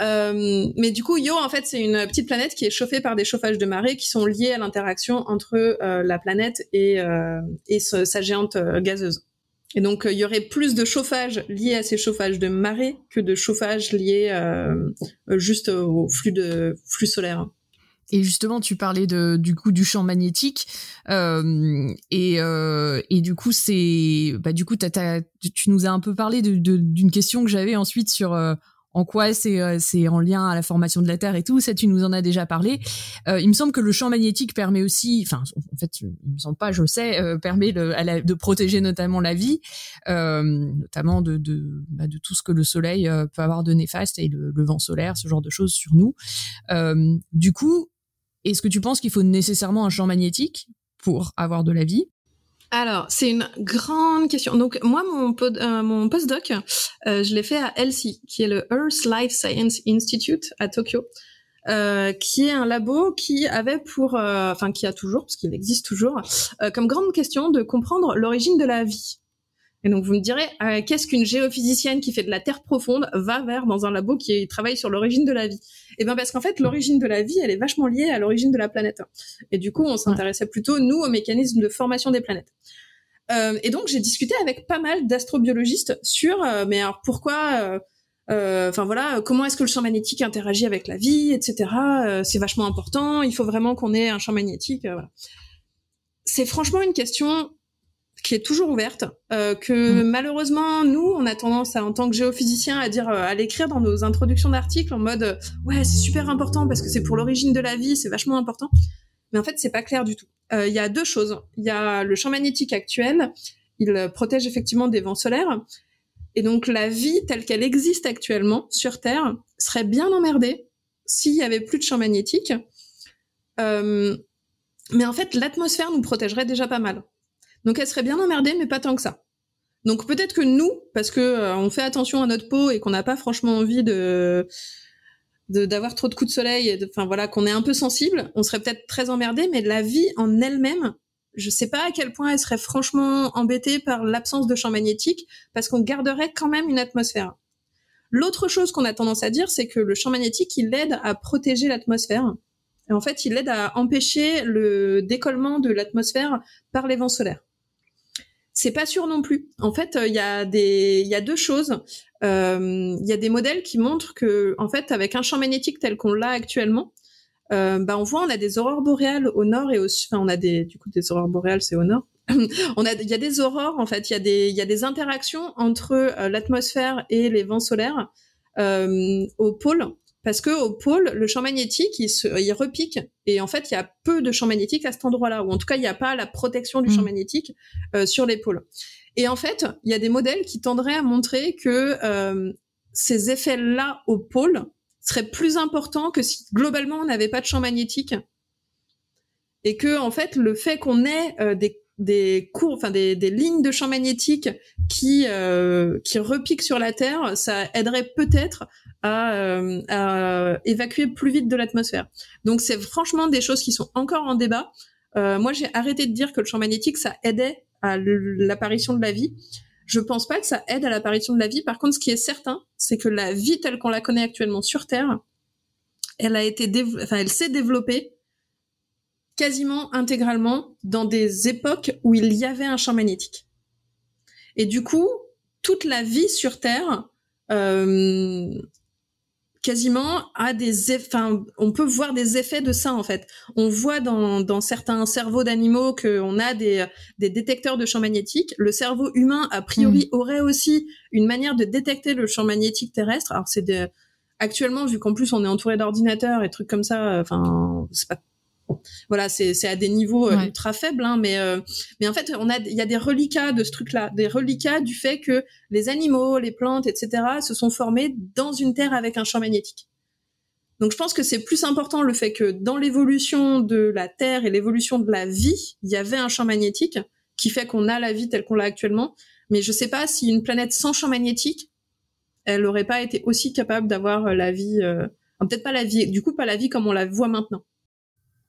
S2: euh, mais du coup, Io, en fait, c'est une petite planète qui est chauffée par des chauffages de marée qui sont liés à l'interaction entre euh, la planète et euh, et sa géante euh, gazeuse. Et donc, il y aurait plus de chauffage lié à ces chauffages de marée que de chauffage lié juste au flux de flux solaire.
S3: Et justement, tu parlais de, du coup du champ magnétique, euh, et, euh, et du coup c'est, bah du coup tu nous as un peu parlé d'une question que j'avais ensuite sur euh, en quoi c'est euh, c'est en lien à la formation de la Terre et tout. Ça, tu nous en as déjà parlé. Euh, il me semble que le champ magnétique permet aussi, enfin en fait, il me semble pas, je sais, permet le, à de protéger notamment la vie, notamment de de, bah, de tout ce que le Soleil peut avoir de néfaste et le, le, vent solaire, ce genre de choses sur nous. du coup est-ce que tu penses qu'il faut nécessairement un champ magnétique pour avoir de la vie?
S2: Alors, c'est une grande question. Donc, moi, mon, euh, postdoc, euh, je l'ai fait à ELSI, qui est le Earth Life Science Institute à Tokyo, euh, qui est un labo qui avait pour, enfin, qui a toujours, parce qu'il existe toujours, comme grande question de comprendre l'origine de la vie. Et donc vous me direz, euh, qu'est-ce qu'une géophysicienne qui fait de la terre profonde va vers dans un labo qui travaille sur l'origine de la vie? Eh bien parce qu'en fait l'origine de la vie, elle est vachement liée à l'origine de la planète. Et du coup, on s'intéressait plutôt nous au mécanisme de formation des planètes. Euh, et donc j'ai discuté avec pas mal d'astrobiologistes sur, euh, mais alors pourquoi euh, enfin voilà, comment est-ce que le champ magnétique interagit avec la vie, etc. c'est vachement important. Il faut vraiment qu'on ait un champ magnétique. Voilà. C'est franchement une question qui est toujours ouverte, euh, que mm. malheureusement nous on a tendance à, en tant que géophysicien à dire euh, à l'écrire dans nos introductions d'articles en mode euh, ouais c'est super important parce que c'est pour l'origine de la vie c'est vachement important. Mais en fait c'est pas clair du tout. Il y a deux choses. Il y a le champ magnétique actuel. Il protège effectivement des vents solaires. Et donc la vie telle qu'elle existe actuellement sur Terre serait bien emmerdée s'il y avait plus de champ magnétique. Mais en fait l'atmosphère nous protégerait déjà pas mal donc elle serait bien emmerdée, mais pas tant que ça. Donc peut-être que nous, parce que euh, on fait attention à notre peau et qu'on n'a pas franchement envie de d'avoir trop de coups de soleil, enfin voilà, qu'on est un peu sensible, on serait peut-être très emmerdé, mais la vie en elle-même, je sais pas à quel point elle serait franchement embêtée par l'absence de champ magnétique, parce qu'on garderait quand même une atmosphère. L'autre chose qu'on a tendance à dire, c'est que le champ magnétique, il aide à protéger l'atmosphère. En fait, il aide à empêcher le décollement de l'atmosphère par les vents solaires. C'est pas sûr non plus. En fait, il y a des, il y a deux choses. Il y a des modèles qui montrent que, en fait, avec un champ magnétique tel qu'on l'a actuellement, euh, bah on voit on a des aurores boréales au nord et au sud. Enfin, on a des du coup des aurores boréales, c'est au nord. on a il y a des aurores en fait, il y a des il y a des interactions entre euh, l'atmosphère et les vents solaires euh, au pôle parce que au pôle le champ magnétique il se il repique et en fait il y a peu de champ magnétique à cet endroit-là ou en tout cas il n'y a pas la protection du champ mmh. magnétique euh, sur les pôles. Et en fait, il y a des modèles qui tendraient à montrer que euh, ces effets-là au pôle serait plus important que si globalement on n'avait pas de champ magnétique et que en fait le fait qu'on ait euh, des des cours, enfin des, des, lignes de champ magnétique qui euh, qui repiquent sur la Terre, ça aiderait peut-être à, euh, à, évacuer plus vite de l'atmosphère. Donc c'est franchement des choses qui sont encore en débat. moi j'ai arrêté de dire que le champ magnétique ça aidait à l'apparition de la vie. Je pense pas que ça aide à l'apparition de la vie. Par contre, ce qui est certain, c'est que la vie telle qu'on la connaît actuellement sur Terre, elle a été, enfin, elle s'est développée quasiment intégralement dans des époques où il y avait un champ magnétique. Et du coup, toute la vie sur Terre euh, quasiment à des enfin on peut voir des effets de ça en fait on voit dans, dans certains cerveaux d'animaux qu'on a des, des détecteurs de champs magnétiques le cerveau humain a priori hmm. aurait aussi une manière de détecter le champ magnétique terrestre alors c'est actuellement vu qu'en plus on est entouré d'ordinateurs et trucs comme ça enfin c'est pas voilà, c'est à des niveaux euh, ultra faibles, hein, mais euh, mais en fait, on a il y a des reliquats de ce truc-là, des reliquats du fait que les animaux, les plantes, etc. se sont formés dans une terre avec un champ magnétique. Donc je pense que c'est plus important le fait que dans l'évolution de la Terre et l'évolution de la vie, il y avait un champ magnétique qui fait qu'on a la vie telle qu'on l'a actuellement. Mais je sais pas si une planète sans champ magnétique, elle aurait pas été aussi capable d'avoir la vie, euh, peut-être pas la vie, du coup pas la vie comme on la voit maintenant.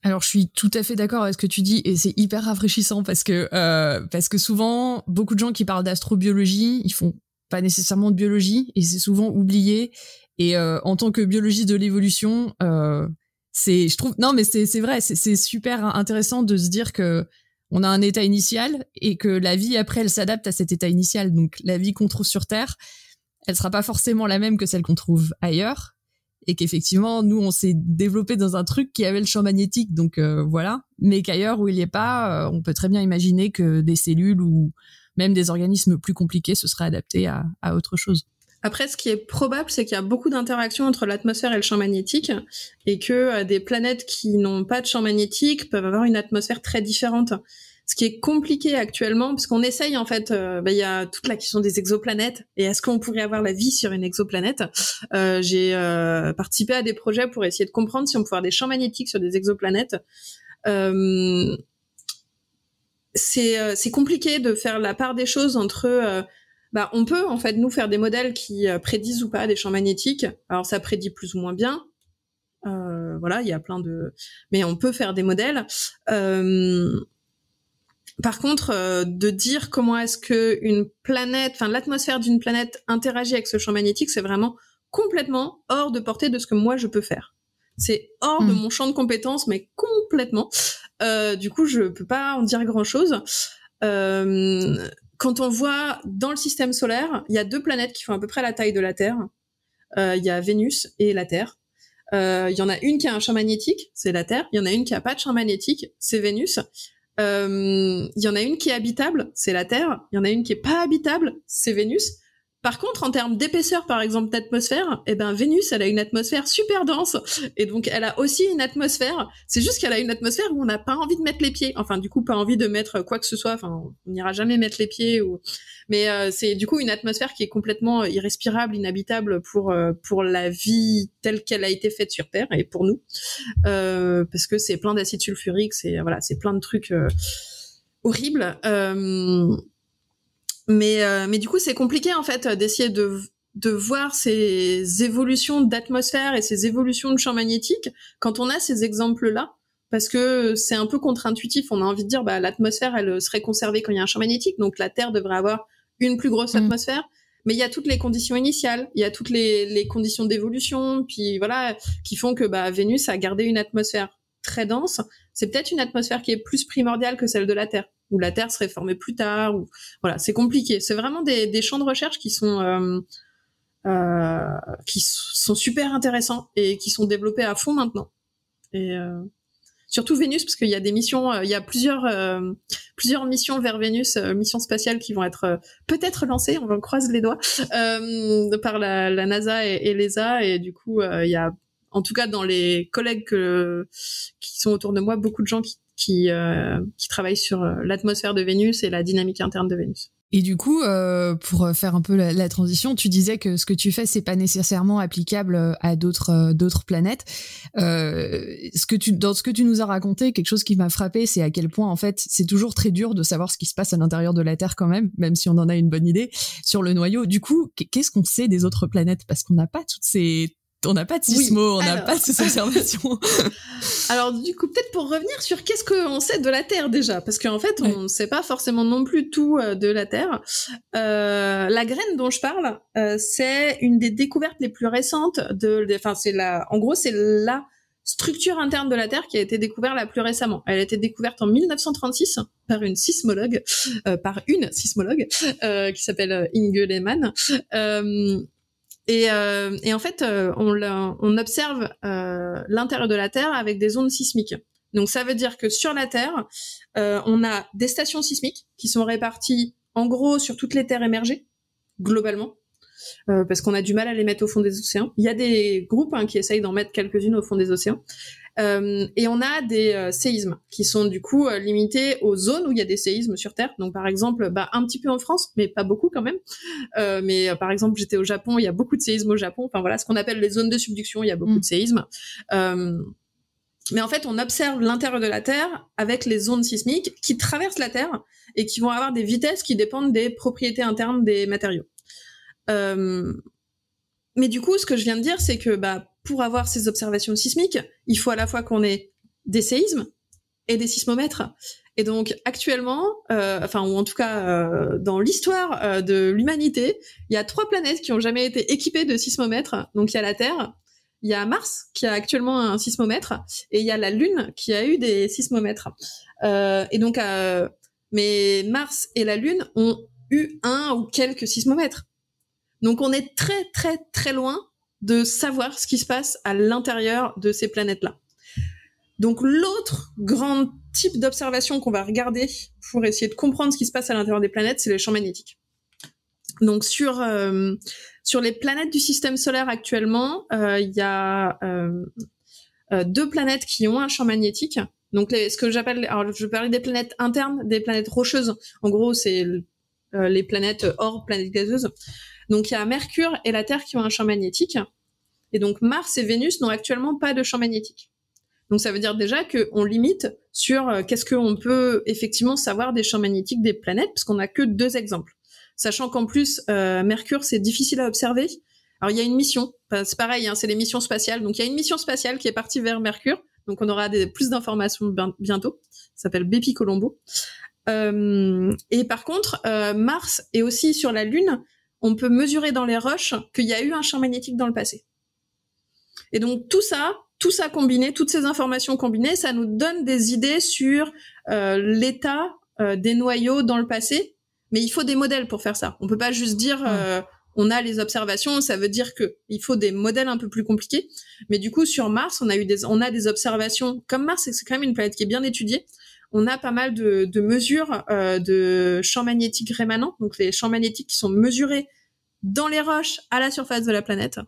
S3: Alors je suis tout à fait d'accord avec ce que tu dis et c'est hyper rafraîchissant parce que euh, parce que souvent beaucoup de gens qui parlent d'astrobiologie ils font pas nécessairement de biologie et c'est souvent oublié. Et euh, en tant que biologie de l'évolution euh, c'est je trouve non mais c'est c'est vrai c'est super intéressant de se dire que on a un état initial et que la vie après elle s'adapte à cet état initial. Donc la vie qu'on trouve sur terre elle sera pas forcément la même que celle qu'on trouve ailleurs et qu'effectivement nous on s'est développé dans un truc qui avait le champ magnétique donc euh, voilà. Mais qu'ailleurs où il n'y est pas euh, on peut très bien imaginer que des cellules ou même des organismes plus compliqués se seraient adaptés à, autre chose.
S2: Après, ce qui est probable, c'est qu'il y a beaucoup d'interactions entre l'atmosphère et le champ magnétique, et que euh, des planètes qui n'ont pas de champ magnétique peuvent avoir une atmosphère très différente ce qui est compliqué actuellement, parce qu'on essaye en fait, euh, bah, il y a toute la question des exoplanètes et est-ce qu'on pourrait avoir la vie sur une exoplanète? Euh, J'ai euh, participé à des projets pour essayer de comprendre si on pouvait avoir des champs magnétiques sur des exoplanètes. c'est compliqué de faire la part des choses entre bah, on peut en fait nous faire des modèles qui prédisent ou pas des champs magnétiques. Alors ça prédit plus ou moins bien. voilà, il y a plein de, mais on peut faire des modèles. Par contre, euh, de dire comment est-ce que une planète, enfin l'atmosphère d'une planète interagit avec ce champ magnétique, c'est vraiment complètement hors de portée de ce que moi je peux faire. C'est hors de hmm. mon champ de compétences, mais complètement. Euh, du coup, je peux pas en dire grand-chose. Euh, quand on voit dans le système solaire, il y a deux planètes qui font à peu près la taille de la Terre. Il y a Vénus et la Terre. Il y en a une qui a un champ magnétique, c'est la Terre. Il y en a une qui a pas de champ magnétique, c'est Vénus. Il euh, y en a une qui est habitable, c'est la Terre. Il y en a une qui est pas habitable, c'est Vénus. Par contre, en termes d'épaisseur, par exemple, d'atmosphère, eh ben, Vénus, elle a une atmosphère super dense. Et donc, elle a aussi une atmosphère. C'est juste qu'elle a une atmosphère où on n'a pas envie de mettre les pieds. Enfin, du coup, pas envie de mettre quoi que ce soit. Enfin, on n'ira jamais mettre les pieds ou, mais euh, c'est du coup une atmosphère qui est complètement irrespirable, inhabitable pour, euh, pour la vie telle qu'elle a été faite sur Terre et pour nous. Euh, parce que c'est plein d'acide sulfurique, c'est, voilà, c'est plein de trucs, horribles. Mais, euh, mais du coup, c'est compliqué en fait d'essayer de, de voir ces évolutions d'atmosphère et ces évolutions de champ magnétique quand on a ces exemples-là, parce que c'est un peu contre-intuitif. On a envie de dire, bah, l'atmosphère, elle serait conservée quand il y a un champ magnétique, donc la Terre devrait avoir une plus grosse mm. atmosphère. Mais il y a toutes les conditions initiales, il y a toutes les, les conditions d'évolution, puis voilà, qui font que bah, Vénus a gardé une atmosphère très dense. C'est peut-être une atmosphère qui est plus primordiale que celle de la Terre ou la Terre serait formée plus tard. Ou voilà, c'est compliqué. C'est vraiment des, des, champs de recherche qui sont euh, euh, qui sont super intéressants et qui sont développés à fond maintenant. Et euh, surtout Vénus parce qu'il y a des missions, euh, il y a plusieurs euh, plusieurs missions vers Vénus, euh, missions spatiales qui vont être peut-être lancées, on va croiser les doigts par la, NASA et, l'ESA et du coup il y a en tout cas dans les collègues qui sont autour de moi beaucoup de gens qui, qui travaillent sur l'atmosphère de Vénus et la dynamique interne de Vénus.
S3: Et du coup, euh, pour faire un peu la, la, transition, tu disais que ce que tu fais, c'est pas nécessairement applicable euh, à d'autres euh, d'autres planètes. Euh, ce que tu dans ce que tu nous as raconté, quelque chose qui m'a frappé, c'est à quel point en fait c'est toujours très dur de savoir ce qui se passe à l'intérieur de la Terre quand même, même si on en a une bonne idée sur le noyau. Du coup, qu'est-ce qu'on sait des autres planètes? Parce qu'on n'a pas toutes ces on n'a pas de sismo, on n'a pas ces observations.
S2: alors du coup, peut-être pour revenir sur qu'est-ce qu'on sait de la Terre déjà, parce qu'en fait, on ne sait pas forcément non plus tout euh, de la Terre. Euh, la graine dont je parle, euh, c'est une des découvertes les plus récentes de, enfin c'est la, en gros c'est la structure interne de la Terre qui a été découverte la plus récemment. Elle a été découverte en 1936 par une sismologue, euh, par une sismologue euh, qui s'appelle Inge Lehmann. Euh, et, euh, et, en fait, euh, on, observe euh, l'intérieur de la Terre avec des ondes sismiques. Donc ça veut dire que sur la Terre, on a des stations sismiques qui sont réparties en gros sur toutes les terres émergées, globalement, parce qu'on a du mal à les mettre au fond des océans. Il y a des groupes hein, qui essayent d'en mettre quelques-unes au fond des océans. Euh, et on a des euh, séismes qui sont du coup euh, limités aux zones où il y a des séismes sur Terre. Donc par exemple, bah, un petit peu en France, mais pas beaucoup quand même. Mais par exemple, j'étais au Japon, il y a beaucoup de séismes au Japon. Enfin voilà, ce qu'on appelle les zones de subduction, il y a beaucoup mmh. de séismes. mais en fait, on observe l'intérieur de la Terre avec les ondes sismiques qui traversent la Terre et qui vont avoir des vitesses qui dépendent des propriétés internes des matériaux. mais du coup, ce que je viens de dire, c'est que bah, pour avoir ces observations sismiques, il faut à la fois qu'on ait des séismes et des sismomètres. Et donc actuellement, euh, enfin ou en tout cas euh, dans l'histoire euh, de l'humanité, il y a trois planètes qui ont jamais été équipées de sismomètres. Donc il y a la Terre, il y a Mars qui a actuellement un sismomètre et il y a la Lune qui a eu des sismomètres. Euh, et donc, euh, mais Mars et la Lune ont eu un ou quelques sismomètres. Donc on est très très très loin de savoir ce qui se passe à l'intérieur de ces planètes-là. Donc l'autre grand type d'observation qu'on va regarder pour essayer de comprendre ce qui se passe à l'intérieur des planètes, c'est les champs magnétiques. Donc sur euh, sur les planètes du système solaire actuellement, euh, il y a euh, euh, deux planètes qui ont un champ magnétique. Donc les, ce que j'appelle, alors je parlais des planètes internes, des planètes rocheuses. En gros, c'est euh, les planètes hors planètes gazeuses. Donc il y a Mercure et la Terre qui ont un champ magnétique. Et donc Mars et Vénus n'ont actuellement pas de champ magnétique. Donc ça veut dire déjà qu'on limite sur euh, qu'est-ce qu'on peut effectivement savoir des champs magnétiques des planètes, parce qu'on n'a que deux exemples. Sachant qu'en plus, euh, Mercure, c'est difficile à observer. Alors il y a une mission, c'est pareil, hein, c'est les missions spatiales. Donc il y a une mission spatiale qui est partie vers Mercure, donc on aura des, plus d'informations bientôt. Ça s'appelle Bepi Colombo. Euh, et par contre, Mars est aussi sur la Lune, on peut mesurer dans les roches qu'il y a eu un champ magnétique dans le passé. Et donc tout ça, tout ça combiné, toutes ces informations combinées, ça nous donne des idées sur euh, l'état euh, des noyaux dans le passé. Mais il faut des modèles pour faire ça. On peut pas juste dire euh, on a les observations, ça veut dire que il faut des modèles un peu plus compliqués. Mais du coup sur Mars, on a eu des, on a des observations. Comme Mars, c'est quand même une planète qui est bien étudiée. On a pas mal de, mesures euh, de champs magnétiques rémanents, donc les champs magnétiques qui sont mesurés dans les roches à la surface de la planète.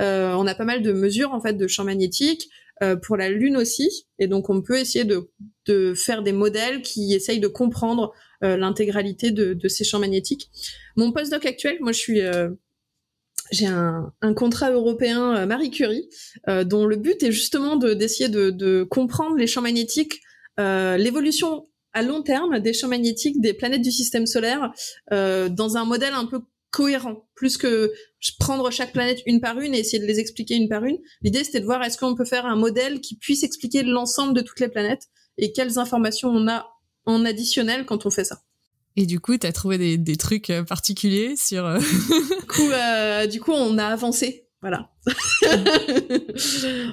S2: Euh, on a pas mal de mesures en fait de champs magnétiques euh, pour la Lune aussi, et donc on peut essayer de, faire des modèles qui essayent de comprendre l'intégralité de, ces champs magnétiques. Mon postdoc actuel, moi je suis j'ai un, contrat européen Marie Curie, dont le but est justement d'essayer de, de, comprendre les champs magnétiques, l'évolution à long terme des champs magnétiques des planètes du système solaire dans un modèle un peu cohérent, plus que prendre chaque planète une par une et essayer de les expliquer une par une. L'idée, c'était de voir est-ce qu'on peut faire un modèle qui puisse expliquer l'ensemble de toutes les planètes et quelles informations on a en additionnel quand on fait ça.
S3: Et du coup, tu as trouvé des, des, trucs euh, particuliers sur... Euh,
S2: du, coup, euh, du coup, on a avancé Voilà.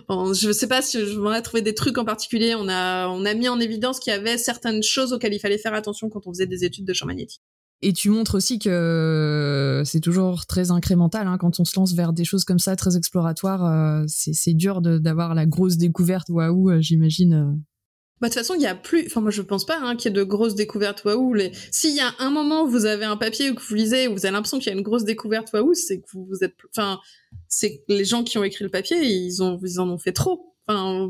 S2: bon, je sais pas si je voudrais trouver des trucs en particulier. On a, on a mis en évidence qu'il y avait certaines choses auxquelles il fallait faire attention quand on faisait des études de champ magnétique.
S3: Et tu montres aussi que c'est toujours très incrémental hein, quand on se lance vers des choses comme ça, très exploratoires. Euh, c'est dur d'avoir la grosse découverte. Waouh, euh, j'imagine. Euh.
S2: Bah, de toute façon, il y a plus. Enfin, moi, je pense pas hein, qu'il y ait de grosses découvertes waouh. Les... S'il y a un moment où vous avez un papier que vous lisez où vous avez l'impression qu'il y a une grosse découverte waouh, c'est que vous, vous êtes. Enfin, c'est les gens qui ont écrit le papier, ils ont, ils en ont fait trop. Enfin,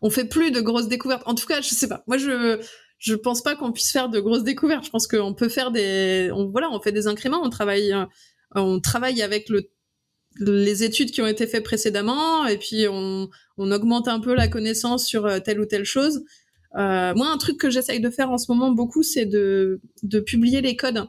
S2: on fait plus de grosses découvertes. En tout cas, je sais pas. Moi, je je pense pas qu'on puisse faire de grosses découvertes. Je pense qu'on peut faire des, on, voilà, on fait des incréments, on travaille, euh, on travaille avec le, les études qui ont été faites précédemment, et puis on, on augmente un peu la connaissance sur euh, telle ou telle chose. Euh, moi, un truc que j'essaye de faire en ce moment beaucoup, c'est de, de publier les codes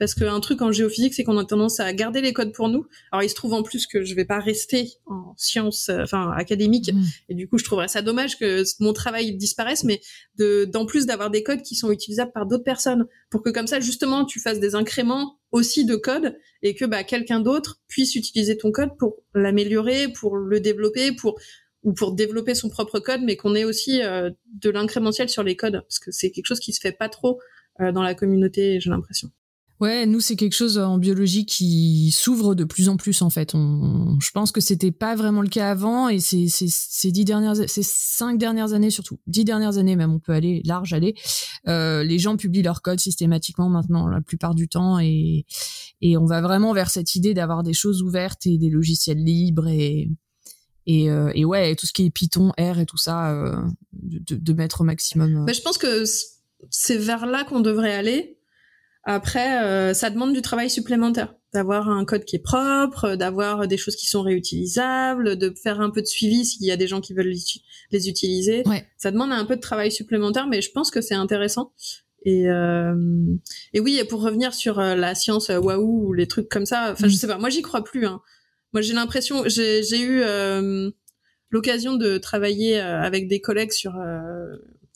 S2: parce qu'un truc en géophysique, c'est qu'on a tendance à garder les codes pour nous. Alors, il se trouve en plus que je vais pas rester en sciences, euh, enfin académiques, mmh. et du coup, je trouverais ça dommage que mon travail disparaisse, mais de d'en plus d'avoir des codes qui sont utilisables par d'autres personnes, pour que comme ça, justement, tu fasses des incréments aussi de code et que bah, quelqu'un d'autre puisse utiliser ton code pour l'améliorer, pour le développer, pour ou pour développer son propre code, mais qu'on ait aussi euh, de l'incrémentiel sur les codes, parce que c'est quelque chose qui se fait pas trop euh, dans la communauté, j'ai l'impression.
S3: Ouais, nous c'est quelque chose en biologie qui s'ouvre de plus en plus en fait. Je pense que c'était pas vraiment le cas avant et c'est ces dix dernières, ces cinq dernières années surtout, dix dernières années même, on peut aller large aller. Euh, les gens publient leur code systématiquement maintenant la plupart du temps et et on va vraiment vers cette idée d'avoir des choses ouvertes et des logiciels libres et et, euh, ouais tout ce qui est Python, R et tout ça euh, de, de, mettre au maximum.
S2: Mais je pense que c'est vers là qu'on devrait aller après, euh, ça demande du travail supplémentaire, d'avoir un code qui est propre, d'avoir des choses qui sont réutilisables, de faire un peu de suivi s'il y a des gens qui veulent les utiliser. Ça demande un peu de travail supplémentaire, mais je pense que c'est intéressant. Et, euh, et oui, et pour revenir sur euh, la science waouh ou les trucs comme ça, enfin je mm. sais pas, moi j'y crois plus. Hein. Moi j'ai l'impression, j'ai eu l'occasion de travailler avec des collègues sur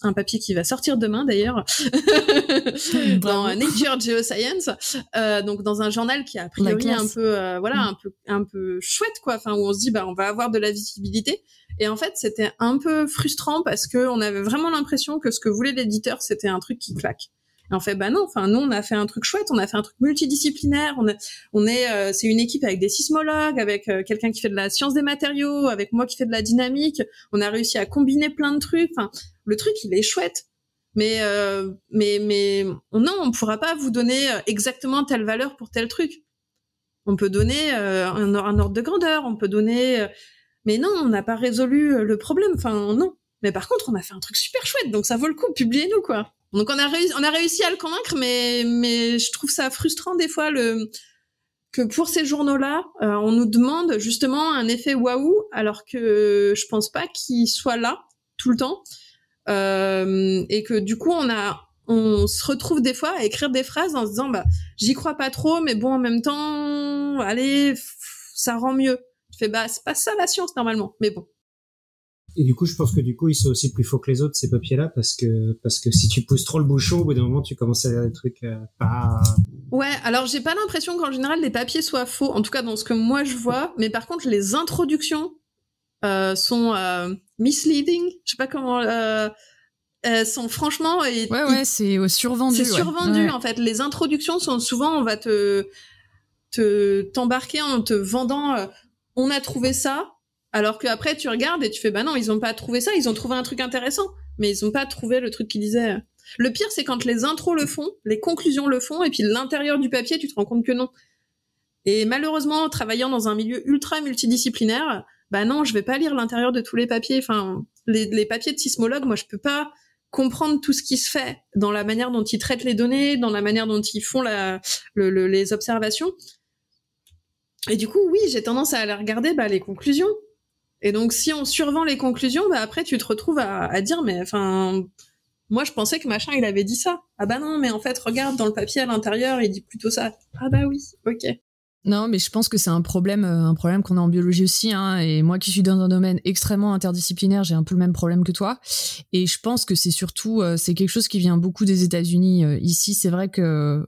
S2: un papier qui va sortir demain d'ailleurs. Dans Nature Geoscience, euh, donc dans un journal qui a a priori un peu euh, voilà mm. un peu un peu chouette quoi, enfin où on se dit bah on va avoir de la visibilité. Et en fait c'était un peu frustrant parce que on avait vraiment l'impression que ce que voulait l'éditeur c'était un truc qui claque. En fait, bah non. Enfin, nous, on a fait un truc chouette. On a fait un truc multidisciplinaire. On, on est, euh, c'est une équipe avec des sismologues, avec euh, quelqu'un qui fait de la science des matériaux, avec moi qui fait de la dynamique. On a réussi à combiner plein de trucs. Enfin, le truc, il est chouette. Mais, euh, mais, mais, non, on pourra pas vous donner exactement telle valeur pour tel truc. On peut donner un, un, ordre de grandeur. On peut donner, mais non, on n'a pas résolu le problème. Enfin, non. Mais par contre, on a fait un truc super chouette, donc ça vaut le coup. Publiez-nous, quoi. Donc on a réussi, on a réussi à le convaincre, mais mais je trouve ça frustrant des fois le que pour ces journaux-là, euh, on nous demande justement un effet waouh, alors que je pense pas qu'il soit là tout le temps, euh, et que du coup on a on se retrouve des fois à écrire des phrases en se disant bah j'y crois pas trop, mais bon en même temps allez ça rend mieux. Tu fais bah c'est pas ça la science normalement, mais bon
S1: et du coup, je pense que du coup, ils sont aussi plus faux que les autres ces papiers-là parce que parce que si tu pousses trop le bouchon, au bout d'un moment, tu commences à lire des trucs euh, pas.
S2: Ouais, alors j'ai pas l'impression qu'en général les papiers soient faux, en tout cas dans ce que moi je vois. Mais par contre, les introductions euh, sont euh, misleading. Je sais pas comment. Euh, sont franchement.
S3: ouais, ouais, c'est survendu.
S2: C'est survendu en fait. Les introductions sont souvent, on va te te t'embarquer en te vendant. on a trouvé ça alors qu'après, tu regardes et tu fais, bah non, ils ont pas trouvé ça, ils ont trouvé un truc intéressant, mais ils ont pas trouvé le truc qu'ils disaient. Le pire, c'est quand les intros le font, les conclusions le font, et puis l'intérieur du papier, tu te rends compte que non. Et malheureusement, travaillant dans un milieu ultra multidisciplinaire, bah non, je vais pas lire l'intérieur de tous les papiers. Enfin, les, papiers de sismologue, moi, je peux pas comprendre tout ce qui se fait dans la manière dont ils traitent les données, dans la manière dont ils font les observations. Et du coup, oui, j'ai tendance à aller regarder bah, les conclusions. Et donc, si on survend les conclusions, bah après, tu te retrouves à, dire, mais enfin, moi, je pensais que machin, il avait dit ça. Ah bah non, mais en fait, regarde dans le papier à l'intérieur, il dit plutôt ça. Ah bah oui, ok.
S3: Non, mais je pense que c'est un problème, euh, un problème qu'on a en biologie aussi. Hein, et moi, qui suis dans un domaine extrêmement interdisciplinaire, j'ai un peu le même problème que toi. Et je pense que c'est surtout, euh, c'est quelque chose qui vient beaucoup des États-Unis. Euh, ici, c'est vrai que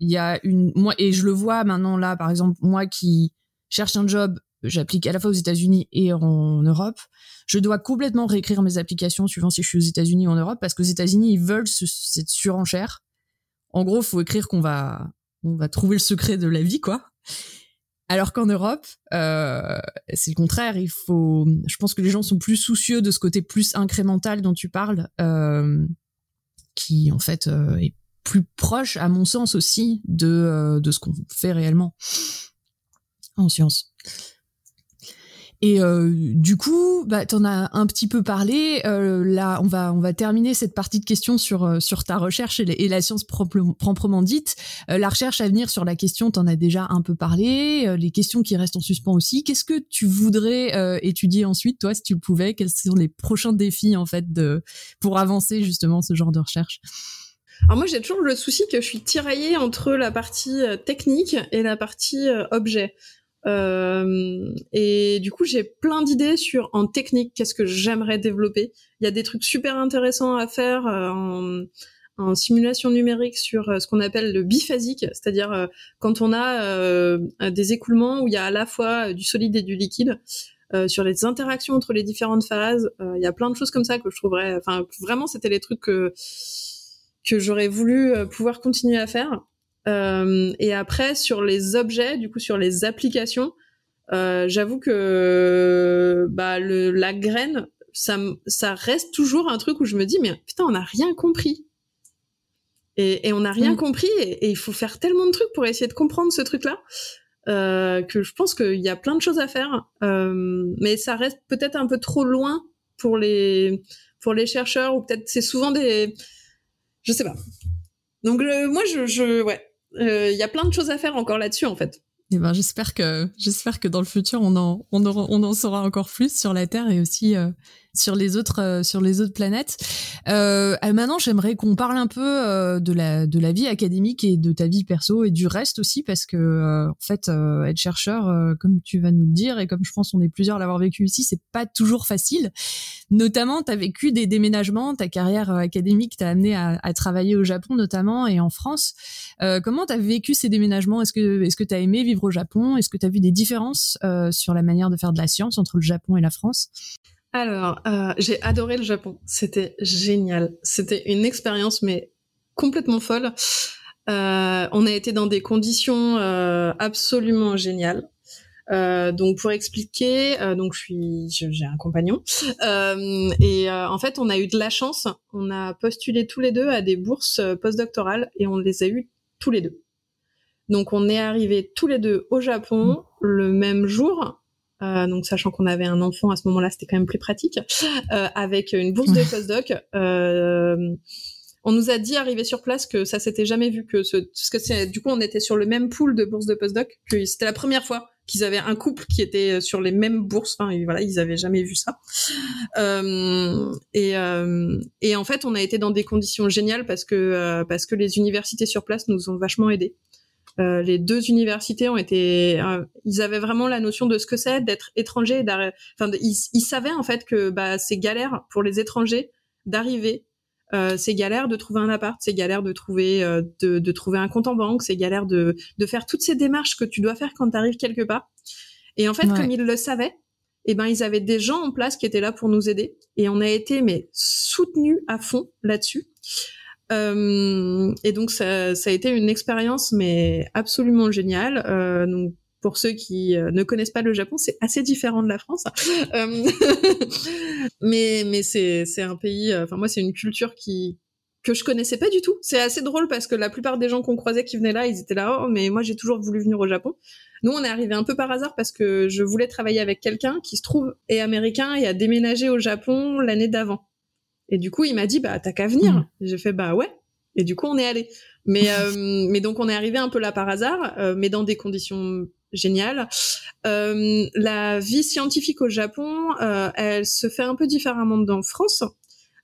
S3: il y a une, moi, et je le vois maintenant là, par exemple, moi qui cherche un job j'applique à la fois aux États-Unis et en Europe. Je dois complètement réécrire mes applications suivant si je suis aux États-Unis ou en Europe parce qu'aux États-Unis ils veulent cette surenchère. En gros, faut écrire qu'on va on va trouver le secret de la vie, quoi. Alors qu'en Europe, euh, c'est le contraire. Il faut, je pense que les gens sont plus soucieux de ce côté plus incrémental dont tu parles, euh, qui en fait euh, est plus proche, à mon sens aussi, de euh, de ce qu'on fait réellement en science. Et euh, du coup, bah, t'en as un petit peu parlé. Euh, là, on va on va terminer cette partie de questions sur euh, sur ta recherche et, la science proprement dite. La recherche à venir sur la question, t'en as déjà un peu parlé. les questions qui restent en suspens aussi. Qu'est-ce que tu voudrais étudier ensuite, toi, si tu le pouvais? Quels sont les prochains défis en fait de pour avancer justement ce genre de recherche?
S2: Alors moi j'ai toujours le souci que je suis tiraillée entre la partie technique et la partie objet. Euh, et du coup, j'ai plein d'idées sur en technique qu'est-ce que j'aimerais développer. Il y a des trucs super intéressants à faire euh, en, simulation numérique sur euh, ce qu'on appelle le biphasique, c'est-à-dire quand on a des écoulements où il y a à la fois du solide et du liquide. sur les interactions entre les différentes phases, il y a plein de choses comme ça que je trouverais. Enfin, vraiment, c'était les trucs que que j'aurais voulu pouvoir continuer à faire. Euh, et après, sur les objets, du coup, sur les applications, euh, j'avoue que bah, le, la graine, ça, ça reste toujours un truc où je me dis, mais putain, on n'a rien compris. Et, et on n'a rien mm. compris, et, il faut faire tellement de trucs pour essayer de comprendre ce truc-là. Euh, que je pense qu'il y a plein de choses à faire, euh, mais ça reste peut-être un peu trop loin pour les pour les chercheurs ou peut-être c'est souvent des, je sais pas. Donc moi je, je ouais, il euh, y a plein de choses à faire encore là-dessus, en fait.
S3: Eh ben, j'espère que j'espère que dans le futur on en on, on en saura encore plus sur la Terre et aussi euh, sur les autres euh, sur les autres planètes. Euh, maintenant, j'aimerais qu'on parle un peu euh, de la de la vie académique et de ta vie perso et du reste aussi parce que en fait être chercheur comme tu vas nous le dire et comme je pense on est plusieurs à l'avoir vécu ici, c'est pas toujours facile. Notamment, tu as vécu des déménagements, ta carrière académique t'a amené à, à, travailler au Japon notamment et en France. comment tu as vécu ces déménagements? Est-ce que est-ce que tu as aimé vivre au Japon? Est-ce que tu as vu des différences sur la manière de faire de la science entre le Japon et la France?
S2: Alors, euh, j'ai adoré le Japon. C'était génial. C'était une expérience, mais complètement folle. Euh, on a été dans des conditions euh, absolument géniales. donc pour expliquer, donc je suis, j'ai un compagnon et en fait on a eu de la chance. On a postulé tous les deux à des bourses postdoctorales et on les a eu tous les deux. Donc on est arrivés tous les deux au Japon le même jour euh, donc sachant qu'on avait un enfant à ce moment-là, c'était quand même plus pratique, euh, avec une bourse de postdoc. Euh, on nous a dit arrivé sur place que ça s'était jamais vu que ce, parce que c'est du coup on était sur le même pool de bourses de postdoc que c'était la première fois qu'ils avaient un couple qui était sur les mêmes bourses. Enfin voilà, ils avaient jamais vu ça. Euh, et, euh, et en fait, on a été dans des conditions géniales parce que euh, parce que les universités sur place nous ont vachement aidés. Euh, les deux universités ont été, euh, ils avaient vraiment la notion de ce que c'est d'être étranger. Enfin, ils, ils, savaient en fait que bah, c'est galère pour les étrangers d'arriver. Euh, c'est galère de trouver un appart, c'est galère de trouver euh, de, de, trouver un compte en banque, c'est galère de, de faire toutes ces démarches que tu dois faire quand tu arrives quelque part. Et en fait, comme ils le savaient, eh ben ils avaient des gens en place qui étaient là pour nous aider et on a été mais soutenus à fond là-dessus. Euh, et donc ça, ça, a été une expérience mais absolument géniale. Euh, donc pour ceux qui euh, ne connaissent pas le Japon, c'est assez différent de la France. Mais mais c'est c'est un pays. Enfin moi c'est une culture qui que je connaissais pas du tout. C'est assez drôle parce que la plupart des gens qu'on croisait qui venaient là, ils étaient là. Oh mais moi j'ai toujours voulu venir au Japon. Nous on est arrivé un peu par hasard parce que je voulais travailler avec quelqu'un qui se trouve est américain et a déménagé au Japon l'année d'avant. Et du coup, il m'a dit, bah, t'as qu'à venir. Mmh. J'ai fait, bah ouais. Et du coup, on est allé. Mais, euh, mais donc, on est arrivé un peu là par hasard, euh, mais dans des conditions géniales. Euh, la vie scientifique au Japon, euh, elle se fait un peu différemment d'en France.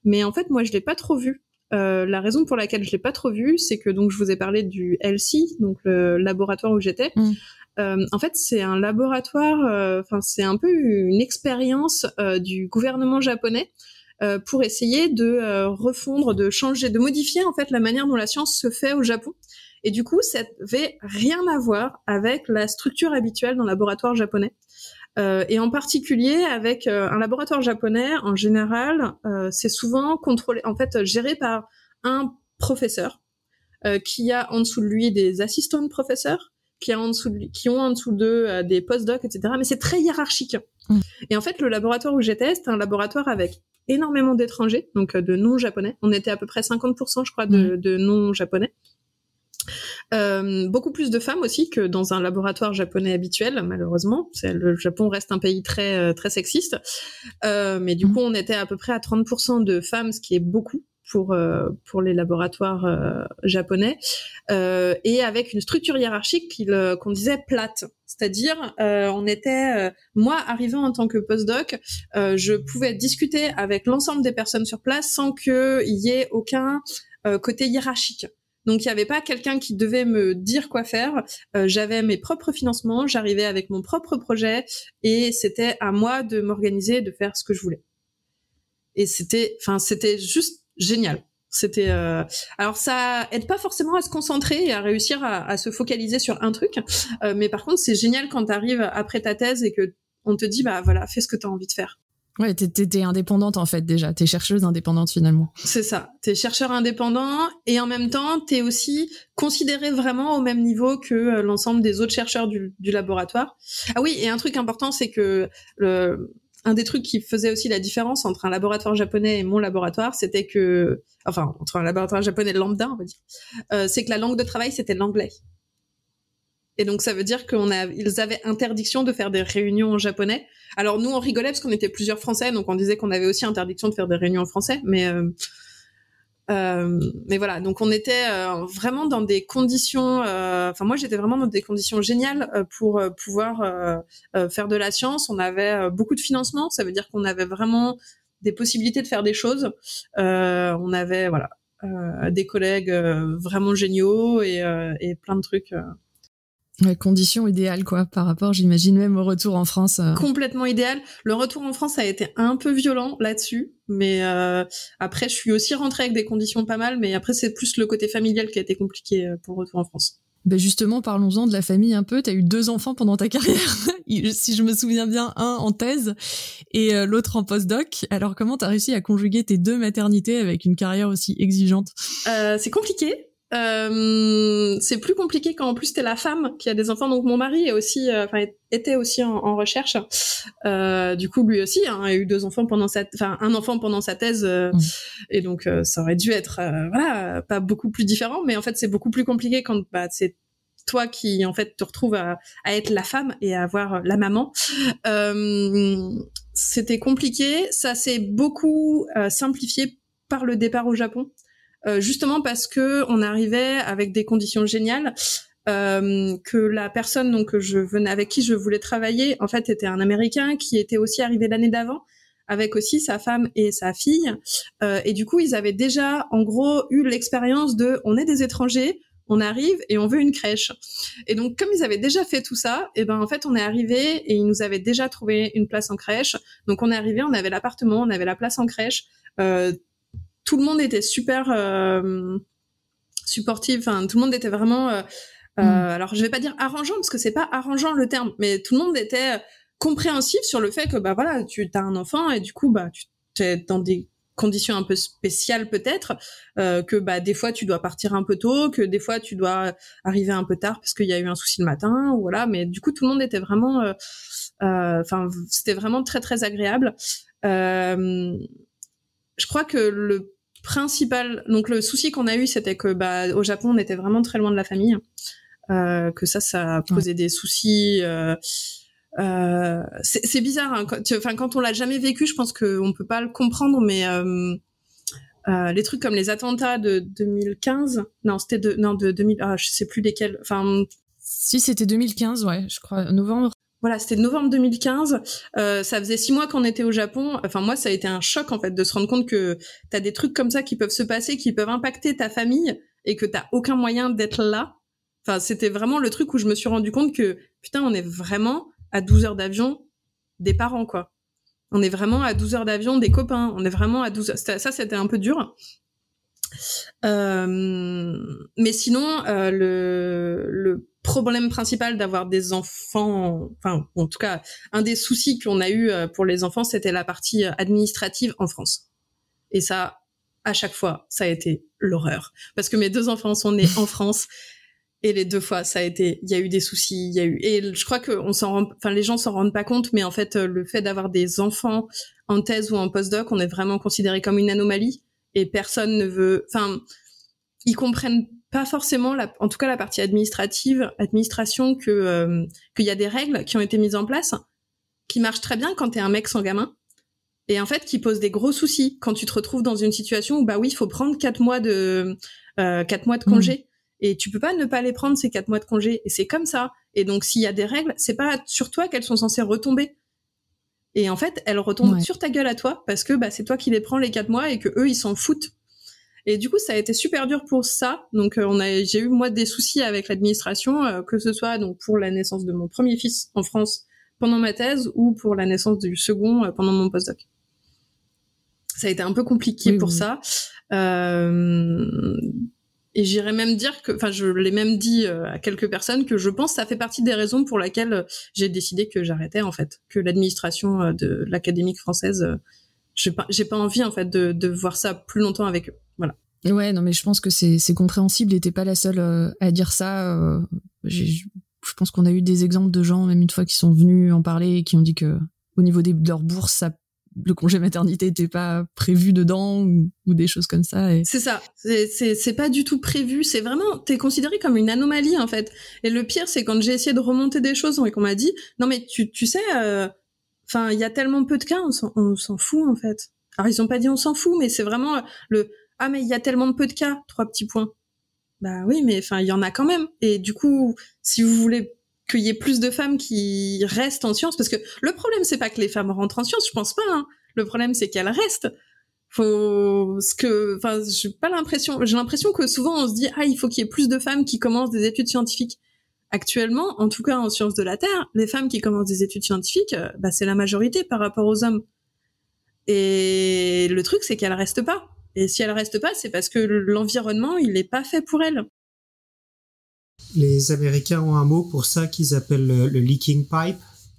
S2: Mais en fait, moi, je l'ai pas trop vue. Euh, la raison pour laquelle je l'ai pas trop vue, c'est que donc je vous ai parlé du LC, donc le laboratoire où j'étais. Mmh. Euh, en fait, c'est un laboratoire, enfin c'est un peu une expérience du gouvernement japonais euh, pour essayer de euh, refondre, de changer, de modifier en fait la manière dont la science se fait au Japon. Et du coup, ça n'avait rien à voir avec la structure habituelle d'un laboratoire japonais. et en particulier avec un laboratoire japonais, en général, c'est souvent contrôlé, en fait, géré par un professeur qui a en dessous de lui des assistants de professeurs, qui, a en dessous de lui, qui ont en dessous d'eux des postdocs, etc. Mais c'est très hiérarchique. Mm. Et en fait, le laboratoire où j'étais, c'était un laboratoire avec énormément d'étrangers, donc de non-japonais. On était à peu près 50%, je crois, de, de non-japonais. Euh, beaucoup plus de femmes aussi que dans un laboratoire japonais habituel, malheureusement. Le Japon reste un pays très euh, très sexiste, euh, mais du mmh. coup on était à peu près à 30% de femmes, ce qui est beaucoup pour euh, pour les laboratoires euh, japonais, et avec une structure hiérarchique qu'on disait plate. C'est-à-dire, on était, moi, arrivant en tant que postdoc, je pouvais discuter avec l'ensemble des personnes sur place sans qu'il y ait aucun côté hiérarchique. Donc il n'y avait pas quelqu'un qui devait me dire quoi faire. Euh, j'avais mes propres financements, j'arrivais avec mon propre projet et c'était à moi de m'organiser, de faire ce que je voulais. Et c'était, enfin c'était juste génial. C'était euh... alors ça aide pas forcément à se concentrer et à réussir à, à se focaliser sur un truc, euh, mais par contre c'est génial quand tu arrives après ta thèse et que on te dit bah voilà fais ce que tu as envie de faire.
S3: Ouais, t'es, indépendante en fait déjà, t'es chercheuse indépendante finalement.
S2: C'est ça, t'es chercheur indépendant et en même temps t'es aussi considéré vraiment au même niveau que euh, l'ensemble des autres chercheurs du, laboratoire. Ah oui, et un truc important c'est que le, un des trucs qui faisait aussi la différence entre un laboratoire japonais et mon laboratoire, c'était que, enfin entre un laboratoire japonais lambda on va dire, euh, c'est que la langue de travail c'était l'anglais. Et donc ça veut dire qu'on a, ils avaient interdiction de faire des réunions en japonais. Alors nous on rigolait parce qu'on était plusieurs Français, donc on disait qu'on avait aussi interdiction de faire des réunions en français, mais euh, euh, mais voilà, donc on était euh, vraiment dans des conditions. Enfin moi j'étais vraiment dans des conditions géniales pour pouvoir faire de la science. On avait beaucoup de financement, ça veut dire qu'on avait vraiment des possibilités de faire des choses. on avait voilà des collègues vraiment géniaux et, et plein de trucs.
S3: Ouais, condition idéale quoi par rapport j'imagine même au retour en France. Euh.
S2: Complètement idéal. Le retour en France a été un peu violent là-dessus, mais euh, après je suis aussi rentrée avec des conditions pas mal, mais après c'est plus le côté familial qui a été compliqué euh, pour retour en France.
S3: Ben justement, parlons-en de la famille un peu. Tu as eu deux enfants pendant ta carrière, si je me souviens bien, un en thèse et l'autre en postdoc. Alors comment tu as réussi à conjuguer tes deux maternités avec une carrière aussi exigeante?
S2: Euh, C'est compliqué euh, c'est plus compliqué quand en plus t'es la femme qui a des enfants. Donc mon mari est aussi, euh, enfin était aussi en, recherche. Euh, du coup lui aussi hein, a eu deux enfants pendant sa, enfin un enfant pendant sa thèse. Euh, mmh. Et donc ça aurait dû être voilà pas beaucoup plus différent. Mais en fait c'est beaucoup plus compliqué quand bah, c'est toi qui en fait te retrouves à, à, être la femme et à avoir la maman. C'était compliqué. Ça s'est beaucoup simplifié par le départ au Japon. Euh, justement parce que on arrivait avec des conditions géniales. Euh, que la personne donc je venais avec qui je voulais travailler en fait était un américain qui était aussi arrivé l'année d'avant avec aussi sa femme et sa fille. Euh, et du coup ils avaient déjà en gros eu l'expérience de on est des étrangers on arrive et on veut une crèche et donc comme ils avaient déjà fait tout ça et eh ben en fait on est arrivé et ils nous avaient déjà trouvé une place en crèche. Donc on est arrivé on avait l'appartement on avait la place en crèche. Euh, tout le monde était super euh, supportif. Enfin, tout le monde était vraiment. Euh, euh, mm. Alors, je vais pas dire arrangeant parce que c'est pas arrangeant le terme, mais tout le monde était compréhensif sur le fait que bah voilà, tu as un enfant et du coup bah tu es dans des conditions un peu spéciales peut-être, que bah des fois tu dois partir un peu tôt, que des fois tu dois arriver un peu tard parce qu'il y a eu un souci le matin, ou voilà. Mais du coup tout le monde était vraiment, enfin c'était vraiment très très agréable. Je crois que le principal, donc le souci qu'on a eu, c'était que bah, au Japon, on était vraiment très loin de la famille, euh, que ça, ça a posé des soucis. Euh, euh, c'est bizarre, hein, quand, on l'a jamais vécu, je pense qu'on peut pas le comprendre, mais les trucs comme les attentats de 2015, non c'était de non de 2000, ah, je sais plus lesquels, enfin
S3: si c'était 2015, ouais, je crois novembre.
S2: Voilà, c'était novembre 2015. Euh, ça faisait six mois qu'on était au Japon. Enfin, moi, ça a été un choc en fait de se rendre compte que t'as des trucs comme ça qui peuvent se passer, qui peuvent impacter ta famille et que t'as aucun moyen d'être là. Enfin, c'était vraiment le truc où je me suis rendu compte que putain, on est vraiment à 12 heures d'avion des parents, quoi. On est vraiment à 12 heures d'avion des copains. On est vraiment à 12 heures. Ça, c'était un peu dur. Euh, mais sinon, euh, le, le problème principal d'avoir des enfants, enfin en tout cas un des soucis qu'on a eu pour les enfants, c'était la partie administrative en France. Et ça, à chaque fois, ça a été l'horreur. Parce que mes deux enfants sont nés en France. Et les deux fois, ça a été, il y a eu des soucis, il y a eu, et je crois que on s'en rend, enfin, les gens s'en rendent pas compte, mais en fait, le fait d'avoir des enfants en thèse ou en postdoc, on est vraiment considéré comme une anomalie et personne ne veut, enfin, ils comprennent pas forcément, la, en tout cas la partie administrative, administration, que euh, qu'il y a des règles qui ont été mises en place qui marchent très bien quand t'es un mec sans gamin et en fait qui posent des gros soucis quand tu te retrouves dans une situation où bah oui, il faut prendre quatre mois de euh, quatre mois de mmh. congé et tu peux pas ne pas les prendre ces quatre mois de congé et c'est comme ça. Et donc s'il y a des règles, c'est pas sur toi qu'elles sont censées retomber. Et en fait, elles retombent sur ta gueule à toi parce que bah c'est toi qui les prends les quatre mois et que eux ils s'en foutent. Et du coup, ça a été super dur pour ça. Donc, euh, on a, j'ai eu moi des soucis avec l'administration, euh, que ce soit donc pour la naissance de mon premier fils en France pendant ma thèse ou pour la naissance du second euh, pendant mon postdoc. Ça a été un peu compliqué pour ça. Euh, et j'irais même dire que, enfin, je l'ai même dit à quelques personnes que je pense que ça fait partie des raisons pour lesquelles j'ai décidé que j'arrêtais en fait, que l'administration de l'académique française, j'ai pas, j'ai pas envie en fait de, de voir ça plus longtemps avec eux. Voilà.
S3: Ouais, non, mais je pense que c'est, c'est compréhensible et t'es pas la seule à dire ça. je pense qu'on a eu des exemples de gens, même une fois, qui sont venus en parler et qui ont dit que au niveau des, de leur bourse, ça le congé maternité n'était pas prévu dedans ou, des choses comme ça. Et...
S2: C'est ça. C'est, c'est, pas du tout prévu. C'est vraiment, t'es considéré comme une anomalie en fait. Et le pire, c'est quand j'ai essayé de remonter des choses et qu'on m'a dit, non mais tu, tu sais, euh, enfin, il y a tellement peu de cas, on s'en, fout en fait. Alors ils ont pas dit on s'en fout, mais c'est vraiment le, ah mais il y a tellement peu de cas, trois petits points. Bah oui, mais enfin il y en a quand même. Et du coup, si vous voulez qu'il y ait plus de femmes qui restent en sciences parce que le problème c'est pas que les femmes rentrent en sciences je pense pas hein. le problème c'est qu'elles restent faut ce que enfin j'ai pas l'impression j'ai l'impression que souvent on se dit ah il faut qu'il y ait plus de femmes qui commencent des études scientifiques actuellement en tout cas en sciences de la terre les femmes qui commencent des études scientifiques euh, bah c'est la majorité par rapport aux hommes et le truc c'est qu'elles restent pas et si elles restent pas c'est parce que l'environnement il est pas fait pour elles
S1: les Américains ont un mot pour ça qu'ils appellent le, leaking pipe.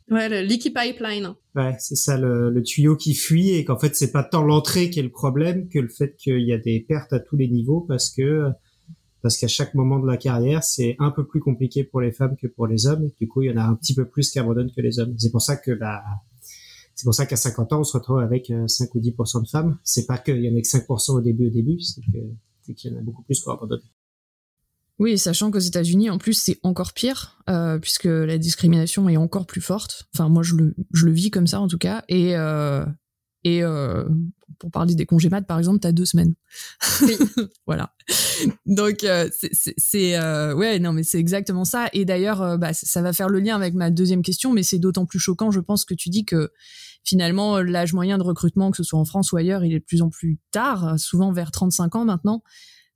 S2: Ouais, le leaky pipeline.
S1: Ouais, c'est ça, le, tuyau qui fuit et qu'en fait, c'est pas tant l'entrée qui est le problème que le fait qu'il y a des pertes à tous les niveaux parce que parce qu'à chaque moment de la carrière, c'est un peu plus compliqué pour les femmes que pour les hommes et du coup, il y en a un petit peu plus qui abandonnent que les hommes. C'est pour ça que bah, c'est pour ça qu'à 50 ans, on se retrouve avec 5 euh, ou 10% de femmes. C'est pas qu'il y en a que 5% au début au début, c'est qu'il y en a beaucoup plus qui abandonnent.
S3: Oui, sachant qu'aux États-Unis, en plus, c'est encore pire, euh, puisque la discrimination est encore plus forte. Enfin, moi, je le, je le vis comme ça, en tout cas. Et, euh, et euh, pour parler des congés mat, par exemple, t'as deux semaines. Oui. voilà. Donc, euh, c'est... Euh, ouais, non, mais c'est exactement ça. Et d'ailleurs, bah, ça va faire le lien avec ma deuxième question, mais c'est d'autant plus choquant, je pense, que tu dis que finalement, l'âge moyen de recrutement, que ce soit en France ou ailleurs, il est de plus en plus tard, souvent vers 35 ans maintenant.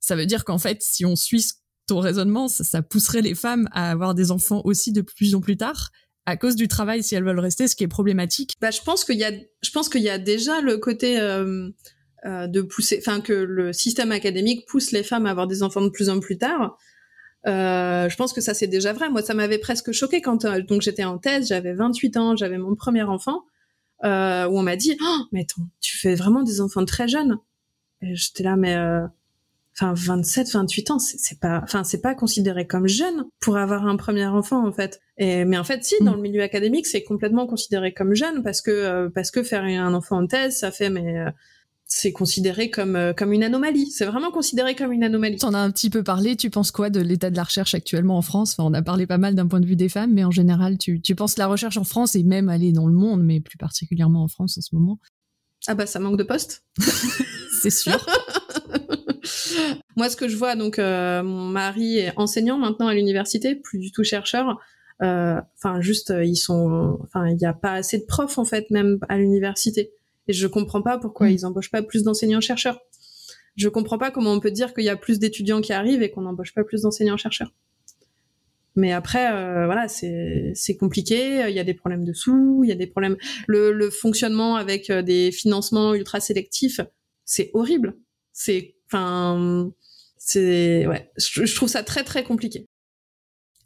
S3: Ça veut dire qu'en fait, si on suit ton raisonnement, ça, pousserait les femmes à avoir des enfants aussi de plus en plus tard à cause du travail si elles veulent rester, ce qui est problématique.
S2: Bah, je pense qu'il y a, je pense qu'il y a déjà le côté euh, euh, de pousser, enfin que le système académique pousse les femmes à avoir des enfants de plus en plus tard. Euh, je pense que ça c'est déjà vrai. Moi, ça m'avait presque choqué quand donc j'étais en thèse, j'avais 28 ans, j'avais mon premier enfant, où on m'a dit, oh, mais tu fais vraiment des enfants très jeunes. J'étais là, mais enfin 27 28 ans c'est pas enfin c'est pas considéré comme jeune pour avoir un premier enfant en fait et mais en fait si dans mm. le milieu académique c'est complètement considéré comme jeune parce que euh, parce que faire un enfant en thèse ça fait mais euh, c'est considéré comme euh, comme une anomalie. C'est vraiment considéré comme une anomalie.
S3: en as un petit peu parlé. Tu penses quoi de l'état de la recherche actuellement en France? Enfin, On a parlé pas mal d'un point de vue des femmes, mais en général, tu, tu penses la recherche en France et même aller dans le monde, mais plus particulièrement en France en ce moment?
S2: Ah bah ça manque de postes.
S3: c'est sûr.
S2: Moi, ce que je vois, donc, euh, mon mari est enseignant maintenant à l'université, plus du tout chercheur. Euh, enfin, juste, euh, ils sont, enfin, il n'y a pas assez de profs en fait, même à l'université. Et je comprends pas pourquoi mm. ils embauchent pas plus d'enseignants chercheurs. Je comprends pas comment on peut dire qu'il y a plus d'étudiants qui arrivent et qu'on n'embauche pas plus d'enseignants chercheurs. Mais après, voilà, c'est c'est compliqué. Il y a des problèmes de sous, il y a des problèmes. Le, le fonctionnement avec des financements ultra sélectifs, c'est horrible. C'est Enfin, c'est ouais, je, trouve ça très très compliqué.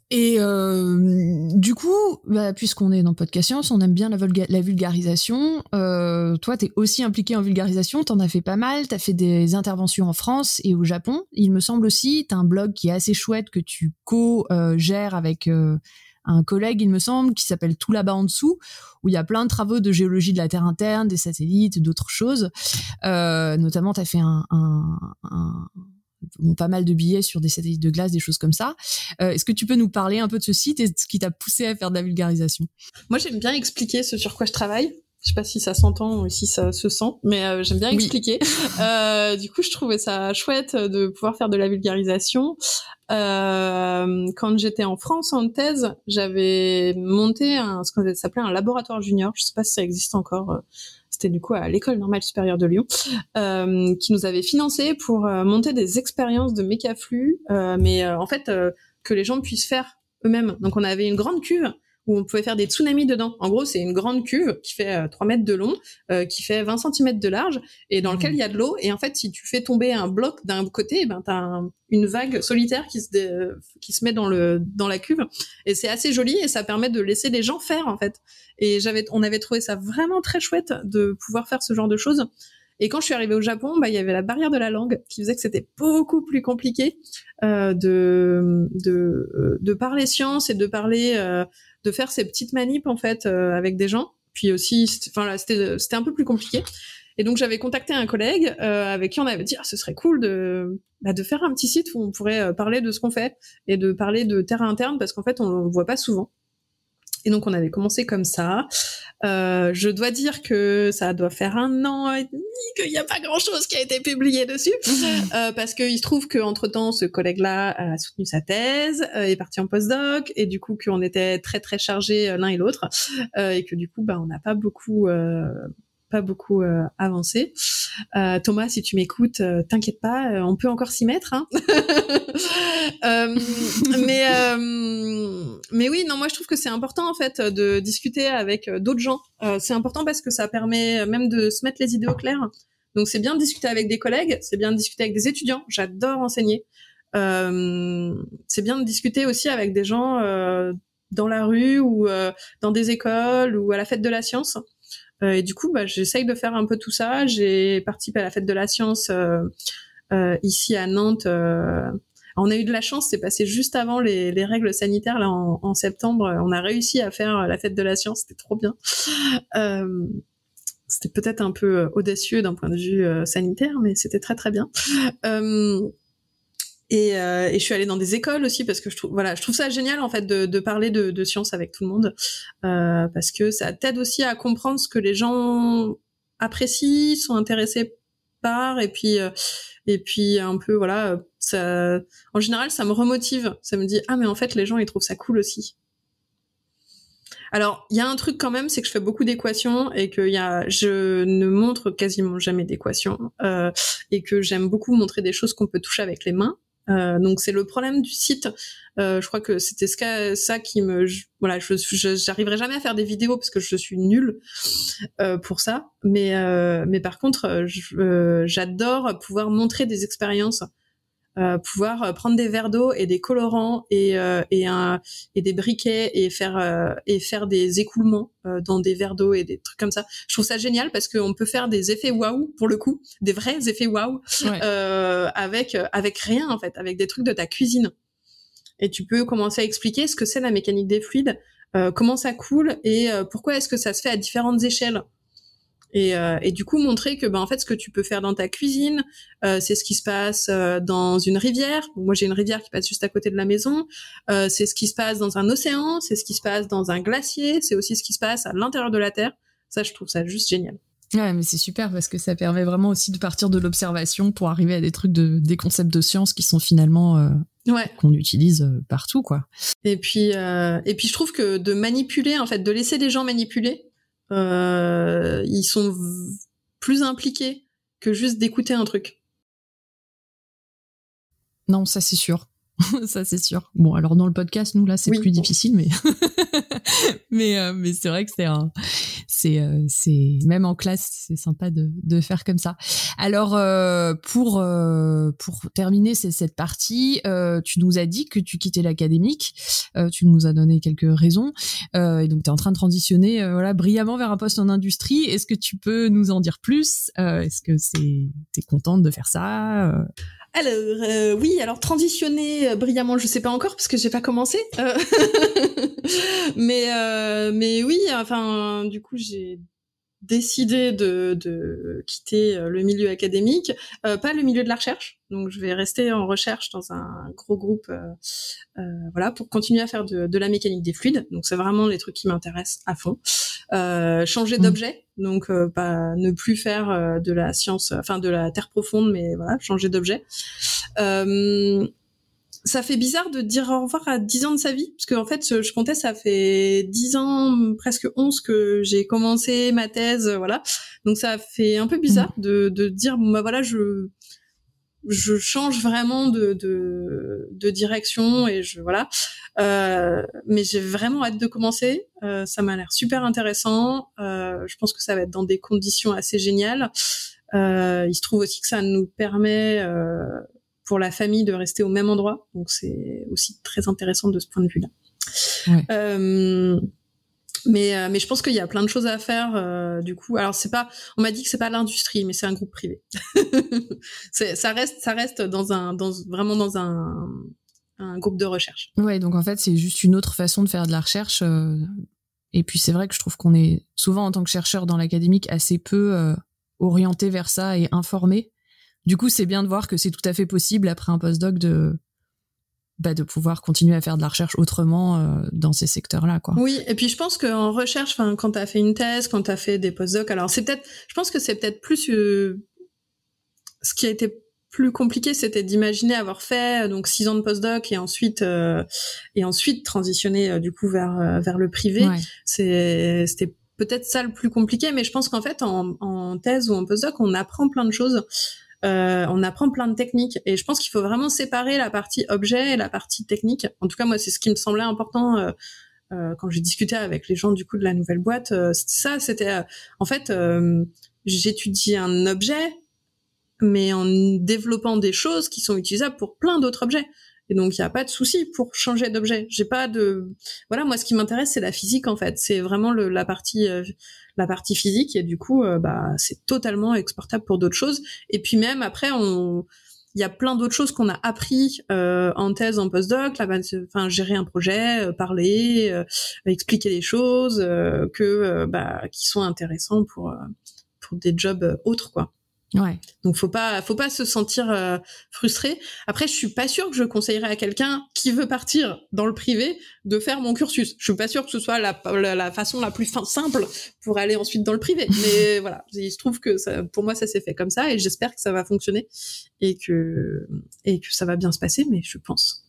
S3: Et euh, du coup, bah, puisqu'on est dans Podcast Science, on aime bien la, vulgarisation. Euh, toi, t'es aussi impliqué en vulgarisation, t'en as fait pas mal, t'as fait des interventions en France et au Japon. Il me semble aussi, t'as un blog qui est assez chouette que tu co-gères avec euh, un collègue, il me semble, qui s'appelle Tout là-bas en dessous, où il y a plein de travaux de géologie de la Terre interne, des satellites, d'autres choses. Euh, notamment, t'as fait un, un, un pas mal de billets sur des satellites de glace, des choses comme ça. Euh, Est-ce que tu peux nous parler un peu de ce site et ce qui t'a poussé à faire de la vulgarisation?
S2: Moi, j'aime bien expliquer ce sur quoi je travaille. Je sais pas si ça s'entend ou si ça se sent, mais euh, j'aime bien
S3: Oui.
S2: expliquer. euh, du coup, je trouvais ça chouette de pouvoir faire de la vulgarisation. Euh, quand j'étais en France en thèse, j'avais monté un, ce qu'on s'appelait un laboratoire junior. Je sais pas si ça existe encore. C'était du coup à l'école normale supérieure de Lyon, euh, qui nous avait financé pour euh, monter des expériences de mécaflux, euh, mais en fait que les gens puissent faire eux-mêmes. Donc on avait une grande cuve où on pouvait faire des tsunamis dedans. En gros, c'est une grande cuve qui fait euh, 3 mètres de long, euh, qui fait 20 cm de large, et dans lequel il y a de l'eau. Et en fait, si tu fais tomber un bloc d'un côté, eh ben t'as un- une vague solitaire qui se dé- euh, qui se met dans le dans la cuve. Et c'est assez joli et ça permet de laisser les gens faire en fait. Et j'avais, on avait trouvé ça vraiment très chouette de pouvoir faire ce genre de choses. Et quand je suis arrivée au Japon, bah, il y avait la barrière de la langue qui faisait que c'était beaucoup plus compliqué euh, de, de, euh, de parler science et de parler, euh, de faire ces petites manips en fait euh, avec des gens. Puis aussi, enfin là, c'était un peu plus compliqué. Et donc j'avais contacté un collègue euh, avec qui on avait dit ah, ce serait cool de bah, de faire un petit site où on pourrait euh, parler de ce qu'on fait et de parler de terrain interne parce qu'en fait on le voit pas souvent. Et donc on avait commencé comme ça. Euh, je dois dire que ça doit faire un an et demi qu'il n'y a pas grand-chose qui a été publié dessus, euh, parce qu'il se trouve qu'entre temps, ce collègue-là a soutenu sa thèse, euh, est parti en postdoc, et du coup qu'on était très très chargés euh, l'un et l'autre, euh, et que du coup, bah, on n'a pas beaucoup euh, pas beaucoup euh, avancé. Euh, Thomas, si tu m'écoutes, euh, t'inquiète pas, on peut encore s'y mettre. Hein mais mais oui, non, moi je trouve que c'est important en fait de discuter avec d'autres gens. C'est important parce que ça permet même de se mettre les idées au clair. Donc c'est bien de discuter avec des collègues, c'est bien de discuter avec des étudiants. J'adore enseigner. C'est bien de discuter aussi avec des gens dans la rue ou dans des écoles ou à la fête de la science. Euh, et du coup, bah, j'essaye de faire un peu tout ça. J'ai participé à la fête de la science euh, euh, ici à Nantes. on a eu de la chance, c'est passé juste avant les, les règles sanitaires là en, en septembre. On a réussi à faire la fête de la science, c'était trop bien. Euh, c'était peut-être un peu audacieux d'un point de vue sanitaire, mais c'était très très bien. Et, euh, et je suis allée dans des écoles aussi parce que je trouve voilà je trouve ça génial en fait de, de parler de, de science avec tout le monde euh, parce que ça t'aide aussi à comprendre ce que les gens apprécient sont intéressés par et puis euh, et puis un peu voilà ça en général ça me remotive ça me dit ah mais en fait les gens ils trouvent ça cool aussi alors, il y a un truc quand même, c'est que je fais beaucoup d'équations et que y a, je ne montre quasiment jamais d'équations euh, et que j'aime beaucoup montrer des choses qu'on peut toucher avec les mains. Euh, donc c'est le problème du site. Euh, je crois que c'était qu'a- ça qui me, voilà, je, j'arriverai jamais à faire des vidéos parce que je suis nulle euh, pour ça. Mais euh, mais par contre, euh, j'adore pouvoir montrer des expériences, euh, pouvoir euh, prendre des verres d'eau et des colorants et euh, et un et des briquets et faire euh, et faire des écoulements euh, dans des verres d'eau et des trucs comme ça. Je trouve ça génial parce qu'on peut faire des effets waouh pour le coup, des vrais effets waouh
S3: Ouais.
S2: euh, avec avec rien en fait, avec des trucs de ta cuisine. Et tu peux commencer à expliquer ce que c'est la mécanique des fluides, euh, comment ça coule et euh, pourquoi est-ce que ça se fait à différentes échelles. Et, euh, et du coup montrer que ben en fait ce que tu peux faire dans ta cuisine, euh, c'est ce qui se passe euh, dans une rivière. Moi j'ai une rivière qui passe juste à côté de la maison. Euh, c'est ce qui se passe dans un océan, c'est ce qui se passe dans un glacier, c'est aussi ce qui se passe à l'intérieur de la Terre. Ça je trouve ça juste génial.
S3: Ouais, mais c'est super parce que ça permet vraiment aussi de partir de l'observation pour arriver à des trucs de, des concepts de science qui sont finalement euh,
S2: Ouais.
S3: qu'on utilise euh, partout, quoi.
S2: Et puis, euh, et puis je trouve que de manipuler, en fait, de laisser les gens manipuler, euh, ils sont plus impliqués que juste d'écouter un truc.
S3: Non, ça c'est sûr. ça c'est sûr. Bon, alors dans le podcast, nous là, c'est plus difficile, mais mais euh, mais c'est vrai que c'est un, c'est euh, c'est même en classe, c'est sympa de de faire comme ça. Alors euh, pour pour terminer cette partie, tu nous as dit que tu quittais l'académique, tu nous as donné quelques raisons, et donc tu es en train de transitionner voilà brillamment vers un poste en industrie. Est-ce que tu peux nous en dire plus? Est-ce que c'est t'es contente de faire ça?
S2: Alors euh, oui, alors transitionner euh, brillamment, je sais pas encore parce que j'ai pas commencé. Euh, mais mais oui, enfin du coup j'ai décidé de, de, quitter le milieu académique, pas le milieu de la recherche. Donc je vais rester en recherche dans un gros groupe, voilà, pour continuer à faire de, de, la mécanique des fluides. Donc c'est vraiment les trucs qui m'intéressent à fond. changer mmh. d'objet, donc euh, pas ne plus faire euh, de la science, enfin de la terre profonde, mais voilà, changer d'objet. Euh, ça fait bizarre de dire au revoir à 10 ans de sa vie, parce qu'en fait, je comptais, ça fait 10 ans, presque 11 que j'ai commencé ma thèse, voilà. Donc ça fait un peu bizarre de, de dire, bon bah voilà, je je change vraiment de, de, de direction et je voilà. Euh, mais j'ai vraiment hâte de commencer. Euh, ça m'a l'air super intéressant. Euh, je pense que ça va être dans des conditions assez géniales. Euh, il se trouve aussi que ça nous permet euh, pour la famille de rester au même endroit, donc c'est aussi très intéressant de ce point de vue-là. Ouais. Euh, mais euh, mais je pense qu'il y a plein de choses à faire euh, du coup. Alors c'est pas, on m'a dit que c'est pas l'industrie, mais c'est un groupe privé. ça reste ça reste dans un dans vraiment dans un un groupe de recherche.
S3: Ouais, donc en fait c'est juste une autre façon de faire de la recherche. Euh, et puis c'est vrai que je trouve qu'on est souvent en tant que chercheur dans l'académique assez peu orienté vers ça et informé. Du coup c'est bien de voir que c'est tout à fait possible après un postdoc de bah, de pouvoir continuer à faire de la recherche autrement euh, dans ces secteurs-là, quoi.
S2: Oui, et puis je pense qu'en recherche, enfin, quand t'as fait une thèse, quand t'as fait des postdocs, alors c'est peut-être, je pense que c'est peut-être plus euh, ce qui a été plus compliqué, c'était d'imaginer avoir fait donc six ans de postdoc et ensuite euh, et ensuite transitionner du coup vers vers le privé. C'est c'était peut-être ça le plus compliqué, mais je pense qu'en fait en, en thèse ou en postdoc, on apprend plein de choses. Euh, on apprend plein de techniques et je pense qu'il faut vraiment séparer la partie objet et la partie technique. En tout cas, moi, c'est ce qui me semblait important euh, euh, quand j'ai discuté avec les gens du coup de la nouvelle boîte. c'était ça, c'était en fait, j'étudie un objet, mais en développant des choses qui sont utilisables pour plein d'autres objets. Et donc il n'y a pas de souci pour changer d'objet. J'ai pas de voilà moi ce qui m'intéresse c'est la physique en fait. C'est vraiment le, la partie la partie physique. Et du coup euh, bah c'est totalement exportable pour d'autres choses. Et puis même après on il y a plein d'autres choses qu'on a appris euh, en thèse, en postdoc, là, enfin gérer un projet, euh, parler, expliquer les choses, que bah, qui sont intéressants pour pour des jobs autres quoi.
S3: Ouais.
S2: Donc faut pas faut pas se sentir euh, frustré. Après je suis pas sûre que je conseillerais à quelqu'un qui veut partir dans le privé de faire mon cursus. Je suis pas sûre que ce soit la, la, façon la plus simple pour aller ensuite dans le privé. Mais voilà, il se trouve que ça, pour moi ça s'est fait comme ça et j'espère que ça va fonctionner et que et que ça va bien se passer. Mais je pense.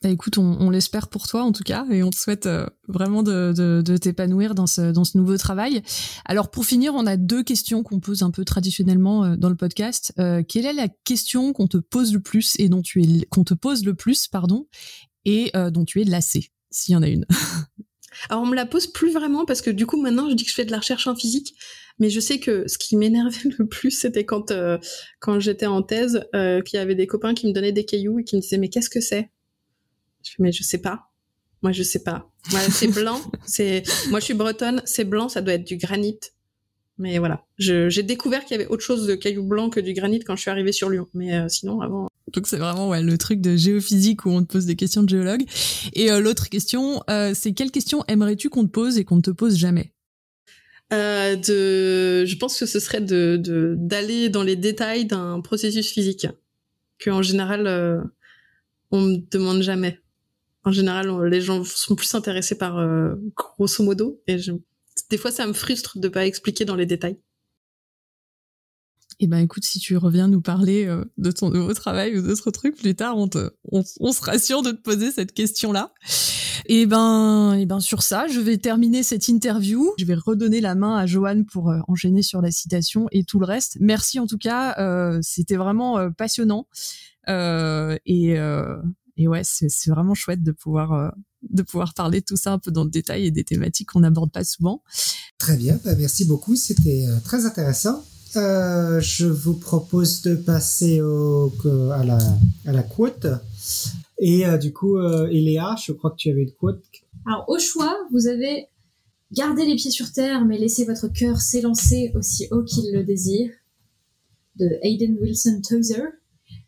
S3: Bah écoute, on, l'espère pour toi en tout cas, et on te souhaite euh, vraiment de, t'épanouir dans ce, nouveau travail. Alors pour finir, on a deux questions qu'on pose un peu traditionnellement euh, dans le podcast. Euh, quelle est la question qu'on te pose le plus et dont tu es lassé, s'il y en a une?
S2: Alors on me la pose plus vraiment parce que du coup maintenant je dis que je fais de la recherche en physique, mais je sais que ce qui m'énervait le plus c'était quand quand j'étais en thèse qu'il y avait des copains qui me donnaient des cailloux et qui me disaient mais qu'est-ce que c'est? Je fais, mais je sais pas. Moi, je sais pas. Moi, c'est blanc. c'est, moi, je suis bretonne. C'est blanc. Ça doit être du granit. Mais voilà. j'ai découvert qu'il y avait autre chose de cailloux blancs que du granit quand je suis arrivée sur Lyon. Mais euh, sinon, avant.
S3: Donc c'est vraiment ouais, le truc de géophysique où on te pose des questions de géologue. Et euh, l'autre question, euh, c'est quelle question aimerais-tu qu'on te pose et qu'on ne te pose jamais?
S2: De, je pense que ce serait de d'aller dans les détails d'un processus physique que en général on me demande jamais en général, les gens sont plus intéressés par euh, grosso modo. Et des fois, ça me frustre de pas expliquer dans les détails.
S3: Eh ben, écoute, si tu reviens nous parler euh, de ton nouveau travail ou d'autres trucs plus tard, on, te, on, sera sûr de te poser cette question-là. Et eh ben, et eh ben, sur ça, je vais terminer cette interview. Je vais redonner la main à Joanne pour euh, enchaîner sur la citation et tout le reste. Merci en tout cas, c'était vraiment passionnant. et et ouais, c'est vraiment chouette de pouvoir de pouvoir parler de tout ça un peu dans le détail et des thématiques qu'on n'aborde pas souvent.
S1: Très bien, bah, merci beaucoup, c'était très intéressant. Euh, je vous propose de passer au, à, la, à la quote. Et euh, du coup, euh, Eléa, je crois que tu avais une quote.
S4: Alors, au choix, vous avez gardé les pieds sur terre, mais laissez votre cœur s'élancer aussi haut qu'il le désire, de Hayden Wilson Tozer.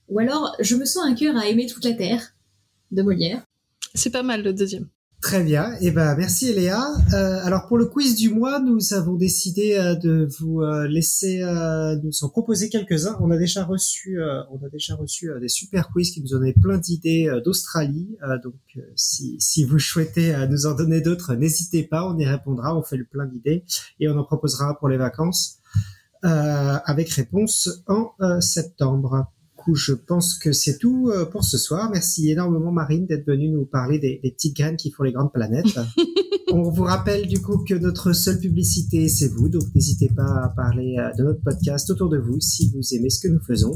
S4: Ou alors, Je me sens un cœur à aimer toute la terre, de Molière.
S2: C'est pas mal le deuxième.
S1: Très bien. Et eh ben merci Eléa. Euh, alors pour le quiz du mois, nous avons décidé euh, de vous euh, laisser euh, nous en proposer quelques-uns. On a déjà reçu on a déjà reçu des super quiz qui nous donnaient plein d'idées d'Australie. donc si si vous souhaitez nous en donner d'autres, n'hésitez pas, on y répondra, on fait le plein d'idées et on en proposera pour les vacances avec réponse en septembre je pense que c'est tout euh, pour ce soir. Merci énormément, Marine, d'être venue nous parler des, petites graines qui font les grandes planètes. On vous rappelle du coup que notre seule publicité, c'est vous. Donc, n'hésitez pas à parler euh, de notre podcast autour de vous si vous aimez ce que nous faisons.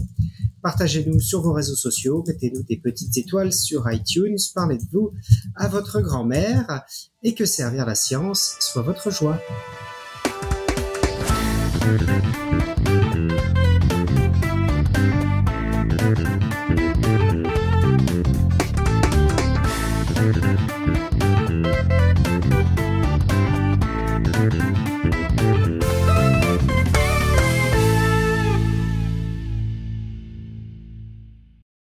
S1: Partagez-nous sur vos réseaux sociaux, mettez-nous des petites étoiles sur iTunes, parlez de vous à votre grand-mère et que servir la science soit votre joie.